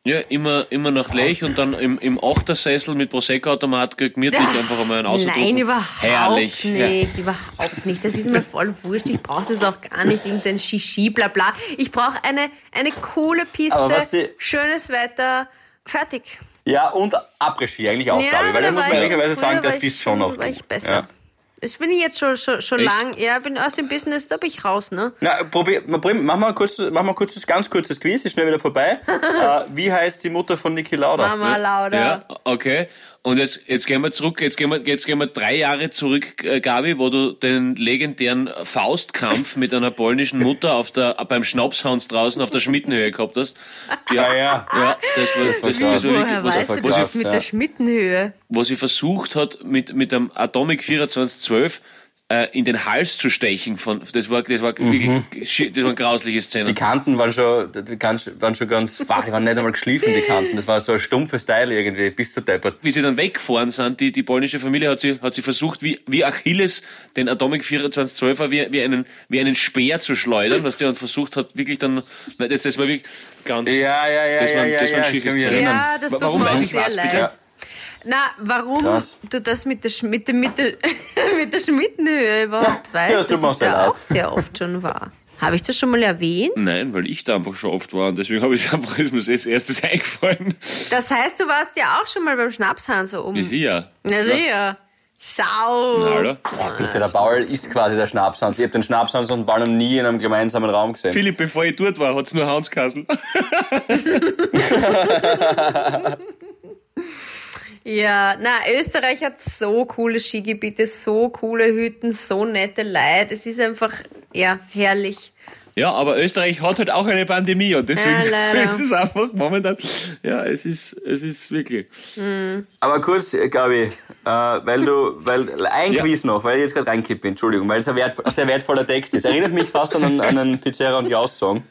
Ja, immer, immer nach Lech und dann im, im Achtersessel mit Prosecco-Automat gemütlich einfach einmal einen ausdrucken. Nein, überhaupt Herrlich. nicht, überhaupt nicht. Das ist mir voll wurscht. Ich brauche das auch gar nicht, irgendein Shishi, bla bla. Ich brauche eine, eine coole Aber Piste, was die- schönes Wetter, fertig. Ja, und Après-Ski eigentlich auch, glaube ich. Weil da muss man ich- ehrlicherweise sagen, das bist schon noch. War ich besser. Ja. Das bin ich jetzt schon, schon, schon Echt? lang. Ja, bin aus dem Business, da bin ich raus, ne? Na, probier, mach mal ein kurzes, mach mal kurzes, ganz kurzes Quiz, ist schnell wieder vorbei. äh, wie heißt die Mutter von Niki Lauda? Mama Lauda. Ja, okay. Und jetzt, jetzt gehen wir zurück, jetzt gehen wir, jetzt gehen wir drei Jahre zurück, äh, Gabi, wo du den legendären Faustkampf mit einer polnischen Mutter auf der, beim Schnapshans draußen auf der Schmittenhöhe gehabt hast. Ja, ja. Ja, das war, das, das war krass. wirklich, Woher was, weißt du was das krass, mit ja. der Schmittenhöhe? wo sie versucht hat, mit, mit einem Atomic 2412 äh, in den Hals zu stechen. Von, das war, das war wirklich, schi- das waren grausliche Szenen. Die Kanten waren schon, die Kanten waren schon ganz, wow, die waren nicht einmal geschliffen, die Kanten. Das war so ein stumpfes Teil irgendwie, bis zur Deppert. wie sie dann weggefahren sind, die, die polnische Familie hat sie, hat sie versucht, wie, wie Achilles den Atomic 2412er wie, wie, einen, wie einen Speer zu schleudern, was der dann versucht hat, wirklich dann, das, das war wirklich ganz, Ja, ja, ja, das ja, waren, ja, das ja, kann mich Szenen. erinnern. Ja, das warum weiß ich was, bitte? Na, warum Krass. du das mit der, Sch- mit der, mit der, mit der Schmittenhöhe überhaupt weißt, das mir auch dass ich sehr da auch sehr oft schon war. Habe ich das schon mal erwähnt? Nein, weil ich da einfach schon oft war und deswegen habe ich es einfach ist mir als erstes eingefallen. Das heißt, du warst ja auch schon mal beim Schnapshahn so um. Wie sie ja. Na sicher. Schau. Na, hallo? Ja, bitte, der Paul ist quasi der Schnapshans. Ich habe den Schnapshans und den Paul noch nie in einem gemeinsamen Raum gesehen. Philipp, bevor ich dort war, hat's nur Hanskassel. Ja, na, Österreich hat so coole Skigebiete, so coole Hütten, so nette Leute. Es ist einfach, ja, herrlich. Ja, aber Österreich hat halt auch eine Pandemie und deswegen Ja, ist es einfach momentan, ja, es ist, es ist wirklich. Aber kurz, äh, Gabi, äh, weil du, weil ein Ja. Quiz noch, weil ich jetzt gerade reinkippe, Entschuldigung, weil es ein, wertvoll, ein sehr wertvoller Text ist. Erinnert mich fast an einen, an einen Pizzeria und Jaus-Song.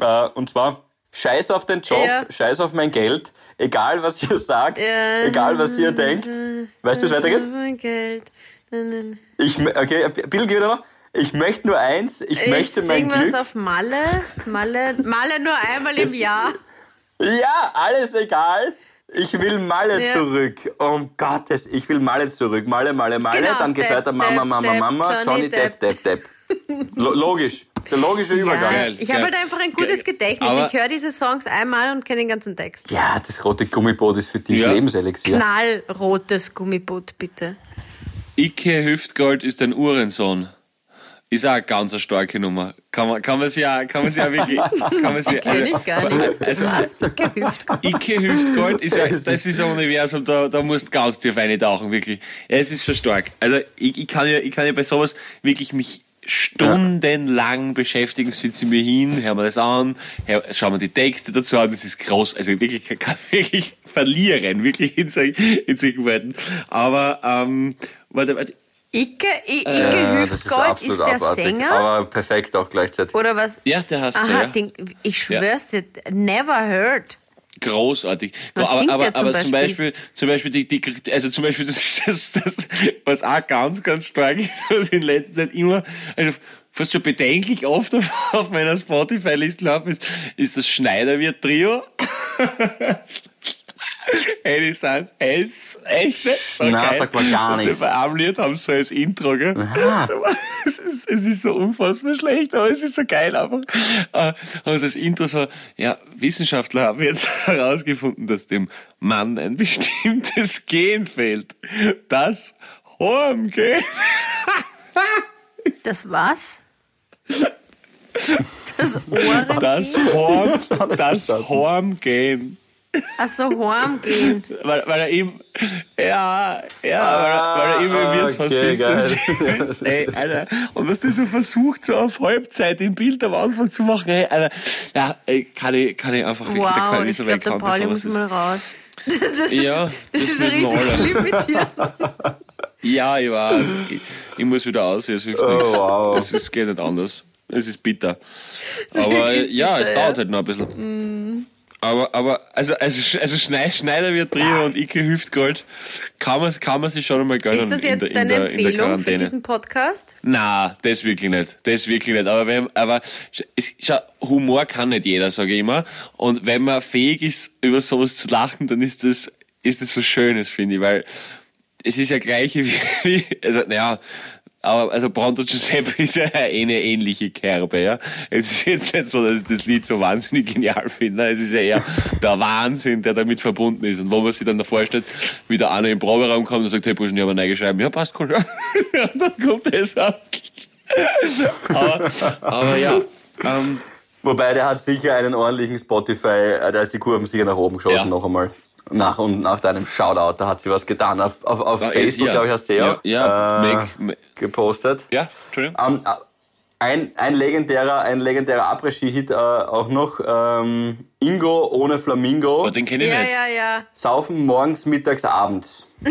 Äh, und zwar, Scheiß auf den Job, Ja. Scheiß auf mein Geld, egal was ihr sagt, Ja. egal was ihr denkt. Weißt du, wie es weitergeht? Mein Geld. Nein, Ich, okay, ein bisschen wieder noch. Ich möchte nur eins, ich, Ich möchte mein Glück. auf Malle. Malle, Malle nur einmal im Jahr. Ja, alles egal. Ich will Malle Ja. zurück. Um Gottes, ich will Malle zurück. Malle, Malle, Malle. Genau, Dann geht's Depp, weiter. Mama, Mama, Mama. Johnny Johnny Depp, Depp, Depp. Lo logisch. Der logische Übergang. Ja, ich habe halt einfach ein gutes Geil. Gedächtnis. Aber- ich höre diese Songs einmal und kenne den ganzen Text. Ja, das rote Gummiboot ist für dich Ja. Lebenselixier. Knallrotes Gummiboot, bitte. Icke Hüftgold ist ein Uhrensohn. Ist auch eine ganz eine starke Nummer. Kann man, kann man sich ja, kann man sich ja wirklich, kann man sich, Kenn ich gar nicht. Also, Was? Gehüft. Icke Hüftgold ist ja, das ist ein Universum, da, da musst du ganz tief eintauchen, wirklich. Ja, es ist schon stark. Also, ich, ich kann ja, ich kann ja bei sowas wirklich mich stundenlang beschäftigen, sitze mir hin, hören wir das an, schauen wir die Texte dazu an, das ist groß, also wirklich, ich kann wirklich verlieren, wirklich in, solchen- in solchen Worten. Aber, ähm, warte, warte, Icke, I- Icke Ja, das Hüftgold ist, absolut der abartig, Sänger? Aber perfekt auch gleichzeitig. Oder was? ja, der heißt Aha, ja. den, ich schwör's dir, never heard. Großartig. Was aber aber, der zum aber zum Beispiel? Beispiel, zum Beispiel die, die, also zum Beispiel das, das, das, was auch ganz, ganz stark ist, was in letzter Zeit immer, also fast schon bedenklich oft auf, auf meiner Spotify-Liste laufen ist, ist das Schneiderwirt Trio. Ey, die sind es echt nicht so Na, geil. sagt man gar Und nicht. Bei einem Lied haben sie so als Intro, gell? Es ist, es ist so unfassbar schlecht, aber es ist so geil einfach. Äh, haben sie als Intro so, ja, Wissenschaftler haben jetzt herausgefunden, dass dem Mann ein bestimmtes Gen fehlt. Das Hormgen. Das was? Das Ohren? Das Horm, das Hormgen. Ach so, Horm gehen. Weil, weil er ihm, ja, ja, weil, er- weil er ihm Ah, Wirtshaus okay, sitzt. und- Ey, Alter. Und was der so versucht, so auf Halbzeit im Bild am Anfang zu machen, ey, Alter. Ja, ey, kann ich, kann ich einfach wirklich, da kann Wow, ich ich nicht so glaube, der weghauen. Pauli bei muss mal raus. Das ist, Ja, das das ist richtig alle. schlimm mit dir. Ja, ich weiß. Ich, ich muss wieder aus, es hilft nichts. wow. Es ist, geht nicht anders. Es ist bitter. ist Aber ja, bitter, es ja. dauert halt noch ein bisschen. Aber, aber also, also, also Schnei- Schneider wird Trio und Icke Hüftgold kann man, kann man sich schon einmal gönnen. Ist das jetzt der, in deine der, Empfehlung für diesen Podcast? Na, das wirklich nicht. Das wirklich nicht. Aber wenn, aber es, schau, Humor kann nicht jeder, sage ich immer. Und wenn man fähig ist, über sowas zu lachen, dann ist das, ist das was Schönes, finde ich, weil es ist ja gleiche wie, wie also, naja, aber, also Pronto Giuseppe ist ja eine ähnliche Kerbe, ja. Es ist jetzt nicht so, dass ich das Lied so wahnsinnig genial finde. Es ist ja eher der Wahnsinn, der damit verbunden ist. Und wo man sich dann davor stellt, wie der eine im Proberaum kommt und sagt, hey Burschen, ich habe eine neue geschrieben. Ja, passt cool. Ja. Und dann kommt das ab. aber, aber ja, ähm, Wobei, der hat sicher einen ordentlichen Spotify, äh, da ist die Kurven sicher nach oben geschossen Ja. noch einmal. Nach und nach deinem Shoutout, da hat sie was getan. Auf, auf, auf Ja, Facebook, ja. glaube ich, hast du ja, Ja, ja, äh, Make- ma- gepostet. ja, Entschuldigung. Ähm, äh, ein, ein legendärer, ein legendärer Après-Ski-Hit äh, auch noch. Ähm, Ingo ohne Flamingo. Aber den kenne ich Ja, nicht. ja, ja. Saufen morgens, mittags, abends.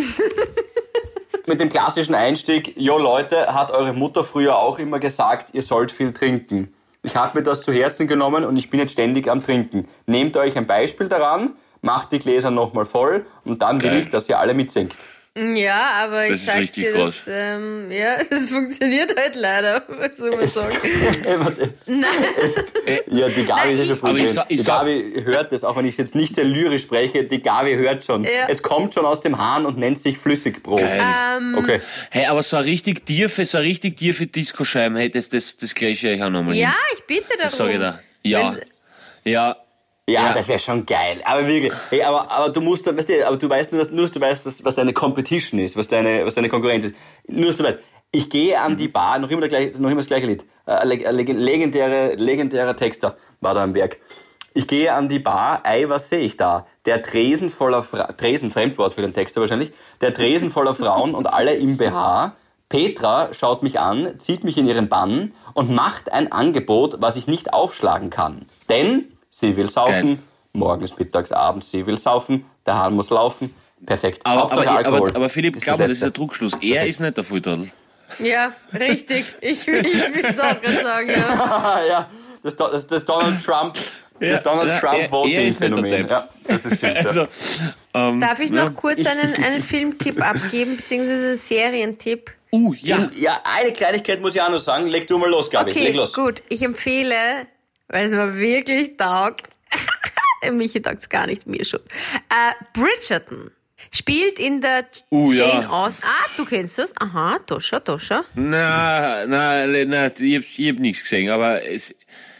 Mit dem klassischen Einstieg, jo Leute, hat eure Mutter früher auch immer gesagt, ihr sollt viel trinken. Ich habe mir das zu Herzen genommen und ich bin jetzt ständig am Trinken. Nehmt euch ein Beispiel daran, macht die Gläser nochmal voll und dann will Geil. ich, dass ihr alle mitsingt. Ja, aber ich Das ist sag's richtig dir, das, ähm, ja, es funktioniert halt leider, was soll man sagen. ja, die Gabi ist ja schon Aber ich voll sa- ich Die Gabi hört das, auch wenn ich jetzt nicht sehr lyrisch spreche, die Gabi hört schon. Ja. Es kommt schon aus dem Hahn und nennt sich Flüssigbrot. Geil. Ähm, Okay. Hey, aber so ein richtig tiefe, so ein richtig tiefe Disco-Scheiben, hey, das, das, das kriege ich euch auch nochmal Ja, hin. ich bitte darum. Das sage ich da. Ja. Wenn's- Ja. Ja, Ja. das wäre schon geil. Aber wirklich, hey, aber, aber du musst, weißt du, aber du weißt nur, dass, nur, dass du weißt, dass, was deine Competition ist, was deine, was deine Konkurrenz ist. Nur, dass du weißt, ich gehe an die Bar, noch immer, gleiche, noch immer das gleiche Lied. Äh, legendäre, legendärer Texter war da am Werk. Ich gehe an die Bar, ei, was sehe ich da? Der Tresen voller Fra Tresen, Fremdwort für den Texter wahrscheinlich. Der Tresen voller Frauen und alle im BH. Petra schaut mich an, zieht mich in ihren Bann und macht ein Angebot, was ich nicht aufschlagen kann. Denn sie will saufen, Geil. morgens, mittags, abends, sie will saufen, der Hahn muss laufen. Perfekt. Aber, Hauptsache aber, Alkohol. aber, aber Philipp, Ist glaub mir, das ist der Druckschluss. Er ist nicht der Volltadel. Ja, richtig. Ich, ich will es auch gerade sagen, ja. Ja, das, das, das Donald Trump, das Donald Ja, Trump das ist stimmt. Also, ähm, Darf ich ja. noch kurz einen, einen Filmtipp abgeben, beziehungsweise einen Serientipp? Uh, ja. ja, eine Kleinigkeit muss ich auch noch sagen. Leg du mal los, Gabi. Okay, Leg los. gut. Ich empfehle, weil es mir wirklich taugt, Michi taugt es gar nicht, mir schon, äh, Bridgerton. Spielt in der Uh, ja. Jane Austen. Ah, du kennst das? Aha, Toscha, Toscha. Na, na, na, ich hab, ich hab nichts gesehen, aber es,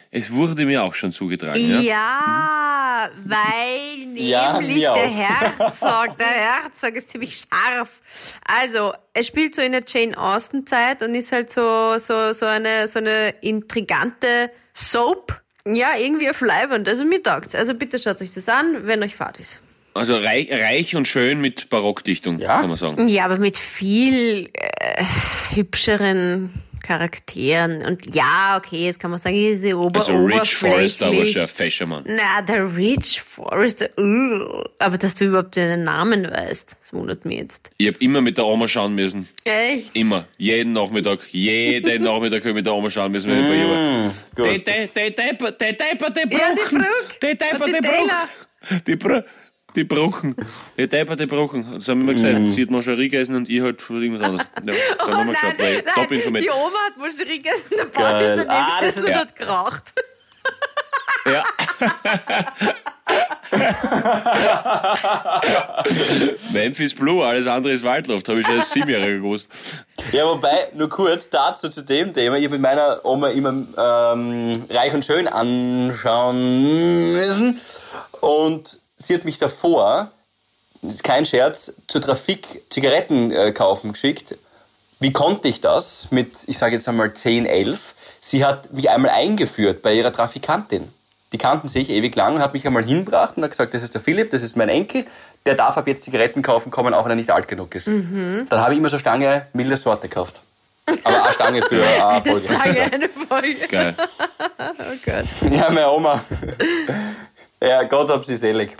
es wurde mir auch schon zugetragen. Ja. Ja, weil nämlich Ja, der. Herzog, der Herzog ist ziemlich scharf. Also, er spielt so in der Jane Austen Zeit und ist halt so, so, so eine, so eine intrigante Soap. Ja, irgendwie auf Leiband. Also mir taugt's. Also bitte schaut euch das an, wenn euch fad ist. Also reich, reich und schön mit Barockdichtung, Ja. kann man sagen. Ja, aber mit viel äh, hübscheren Charakteren. Und ja, okay, jetzt kann man sagen, diese Ober Also Rich Forrester, aber oberflächlich. schon ein Fäschermann. Na, der Rich Forrester. Uh, aber dass du überhaupt den Namen weißt, das wundert mich jetzt. Ich hab immer mit der Oma schauen müssen. Echt? Immer. Jeden Nachmittag. Jeden Nachmittag hab ich mit der Oma schauen müssen, wenn ich bei ihr war. Gut. Die, die, die, Depper, die Depper, Bruchen. Brück. Die Depper, Und die die Taylor. Die Br die Bruchen. Das haben wir immer gesagt. Sie hat Mancherie gegessen und ich halt für irgendwas anderes. Ja, dann haben wir geschaut, weil ich top informiert. die Oma hat Moscherie gegessen, der Geil. ist daneben Ah, gesessen und ja. hat geraucht. Ja. Memphis Blue, alles andere ist Waldluft, habe ich schon als Siebenjähriger gewusst. Ja, wobei, nur kurz dazu zu dem Thema. Ich habe mit meiner Oma immer ähm, Reich und Schön anschauen müssen. Und sie hat mich davor, kein Scherz, zur Trafik Zigaretten äh, kaufen geschickt. Wie konnte ich das mit, ich sage jetzt einmal 10, 11? Sie hat mich einmal eingeführt bei ihrer Trafikantin. Die kannten sich ewig lang und hat mich einmal hingebracht und hat gesagt, das ist der Philipp, das ist mein Enkel, der darf ab jetzt Zigaretten kaufen kommen, auch wenn er nicht alt genug ist. Dann habe ich immer so Stange milde Sorte gekauft. Aber eine Stange für eine Das Folge. sage eine Folge. Geil. Oh Gott. Ja, meine Oma. Ja, Gott hab sie selig.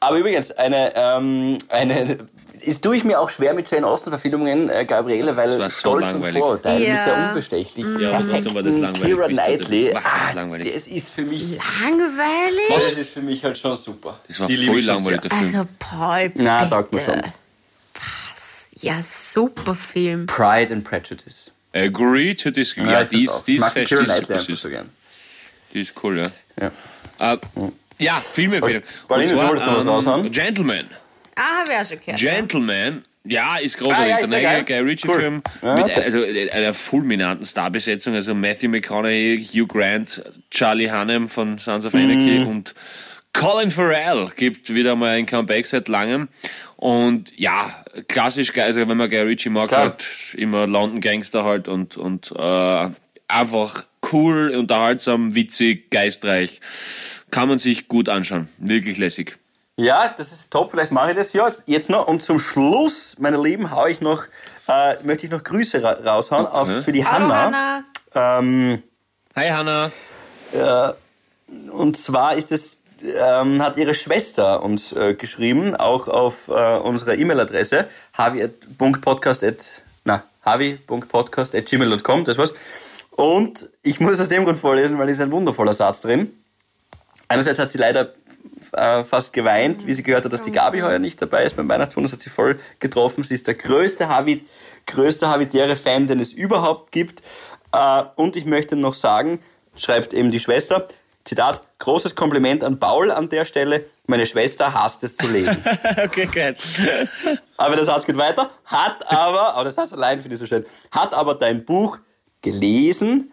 Aber übrigens, eine, ähm, eine, ist, tue ich mir auch schwer mit Jane Austen-Verfilmungen, äh, Gabriele, weil so Stolz und langweilig. Vorurteil Ja. mit der unbestechlichen, Ja, trotzdem war das perfekten langweilig. Du Knightley. das Ah, langweilig. Das ist für mich, Langweilig? das ist für mich halt schon super. Das war Die liebe voll langweilig, der Film. Also Paul, bitte. Na, taugt mir schon. Was? Ja, super Film. Pride and Prejudice. Agree to this. Ja, ich die das ist, die ist fest, die ist super süß. so. Die ist cool, ja. Ja. Äh, ja, Filmempfehlung. Pauline, Und du zwar, wolltest noch was raushauen? Gentleman. Ah, habe ich auch schon gehört. Gentleman, ja, ist großartig. Ah, ja, der neue? Guy Ritchie-Film Cool. mit Ja. ein- also, einer fulminanten Starbesetzung. Also Matthew McConaughey, Hugh Grant, Charlie Hunnam von Sons of Anarchy Mhm. und Colin Farrell gibt wieder mal ein Comeback seit langem. Und ja, klassisch, geil, also wenn man Guy Ritchie mag, Klar. halt immer London Gangster halt und, und äh, einfach cool, unterhaltsam, witzig, geistreich. Kann man sich gut anschauen. Wirklich lässig. Ja, das ist top. Vielleicht mache ich das ja jetzt noch. Und zum Schluss, meine Lieben, hau ich noch, äh, möchte ich noch Grüße ra raushauen auf, für die Hallo, Hanna. Hanna. Ähm, Hi Hanna. und zwar ist es, ähm, hat ihre Schwester uns äh, geschrieben, auch auf äh, unserer E-Mail-Adresse, havi.podcast, na, havi.podcast.gmail.com, das war's. Und ich muss aus dem Grund vorlesen, weil es ist ein wundervoller Satz drin. Einerseits hat sie leider äh, fast geweint, wie sie gehört hat, dass die Gabi heuer nicht dabei ist beim Weihnachtsfest. Das hat sie voll getroffen. Sie ist der größte Havi, größte Habitäre-Fan, den es überhaupt gibt. Äh, und ich möchte noch sagen, schreibt eben die Schwester, Zitat, großes Kompliment an Paul an der Stelle. Meine Schwester hasst es zu lesen. Okay, geil. Aber der Satz geht weiter. Hat aber, aber das heißt allein finde ich so schön, hat aber dein Buch gelesen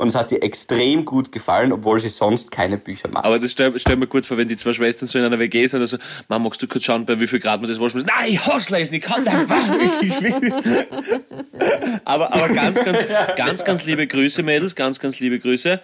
und es hat ihr extrem gut gefallen, obwohl sie sonst keine Bücher macht. Aber das stell, stell mir kurz vor, wenn die zwei Schwestern so in einer WG sind, also, Mama, magst du kurz schauen, bei wie viel Grad man das waschen muss? Nein, ich hasse lesen, ich kann da ich will. aber, aber ganz, ganz, ganz, ganz liebe Grüße, Mädels, ganz, ganz liebe Grüße.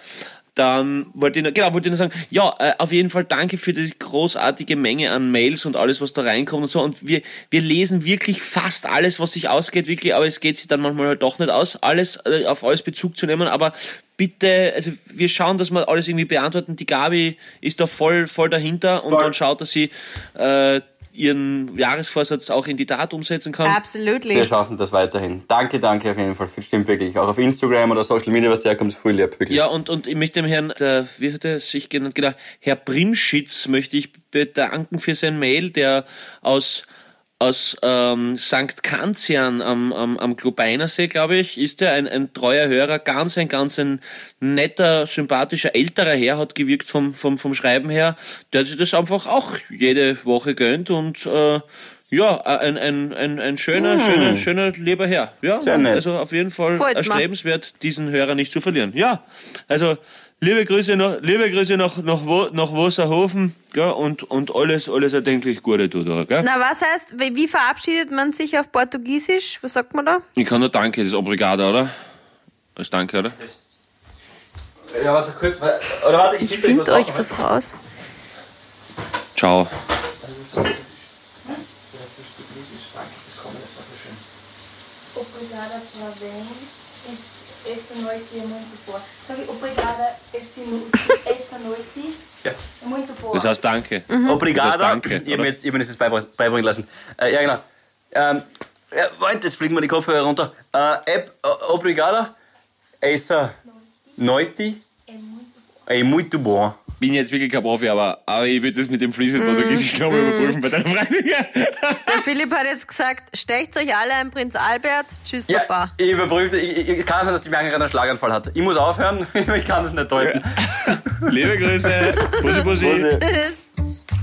Dann wollte ich noch, genau, wollte ich noch sagen, ja, äh, auf jeden Fall danke für die großartige Menge an Mails und alles, was da reinkommt und so. Und wir, wir lesen wirklich fast alles, was sich ausgeht, wirklich, aber es geht sich dann manchmal halt doch nicht aus, alles, äh, auf alles Bezug zu nehmen, aber bitte, also wir schauen, dass wir alles irgendwie beantworten. Die Gabi ist da voll, voll dahinter und Voll. dann schaut, dass sie äh, ihren Jahresvorsatz auch in die Tat umsetzen kann. Absolutely. Wir schaffen das weiterhin. Danke, danke auf jeden Fall. Stimmt wirklich. Auch auf Instagram oder Social Media, was der kommt, voll lieb. Wirklich. Ja, und, und ich möchte dem Herrn, der, wie hat er sich genannt, genau, Herr Brimschitz möchte ich bedanken für sein Mail, der aus, aus ähm, St. Kanzian am, am, am Globeinersee, glaube ich, ist er ein, ein treuer Hörer, ganz ein, ganz ein netter, sympathischer, älterer Herr, hat gewirkt vom, vom, vom Schreiben her, der sich das einfach auch jede Woche gönnt und äh, ja, ein, ein, ein, ein schöner, schöner, schöner, lieber Herr. Ja, Sehr nett. also auf jeden Fall Freut erstrebenswert, diesen Hörer nicht zu verlieren. Ja, also liebe Grüße nach, liebe Grüße nach, nach, Wo- nach Wasserhofen gell, und, und alles, alles erdenklich Gute du da. Gell? Na, was heißt, wie wie verabschiedet man sich auf Portugiesisch? Was sagt man da? Ich kann nur Danke, das ist Obrigado, oder? Das ist Danke, oder? Ja, warte kurz. Oder warte, Ich finde euch was raus. Ciao. Obrigada pela bem. Essa noite é muito boa. Só que obrigada esse essa noite Ja. é muito boa. Das heißt Danke. Das heißt danke, ich habe oder? mir, jetzt- mir das jetzt beibringen lassen. Äh, ja, genau. Ähm, ja, Moment, jetzt fliegen wir die Kopfhörer runter. Äh, Eb, o- obrigado. Essa noite é muito bom. Bin jetzt wirklich kein Profi, aber, aber ich würde das mit dem fließend Portugiesisch nochmal überprüfen bei deiner Freundin. Der Philipp hat jetzt gesagt, stecht euch alle ein Prinz Albert. Tschüss, Ja, Papa. ich überprüfe, ich, ich, kann sein, dass die Bianca gerade einen Schlaganfall hat. Ich muss aufhören, ich kann das nicht deuten. Liebe Grüße. Bussi, bussi. Bussi.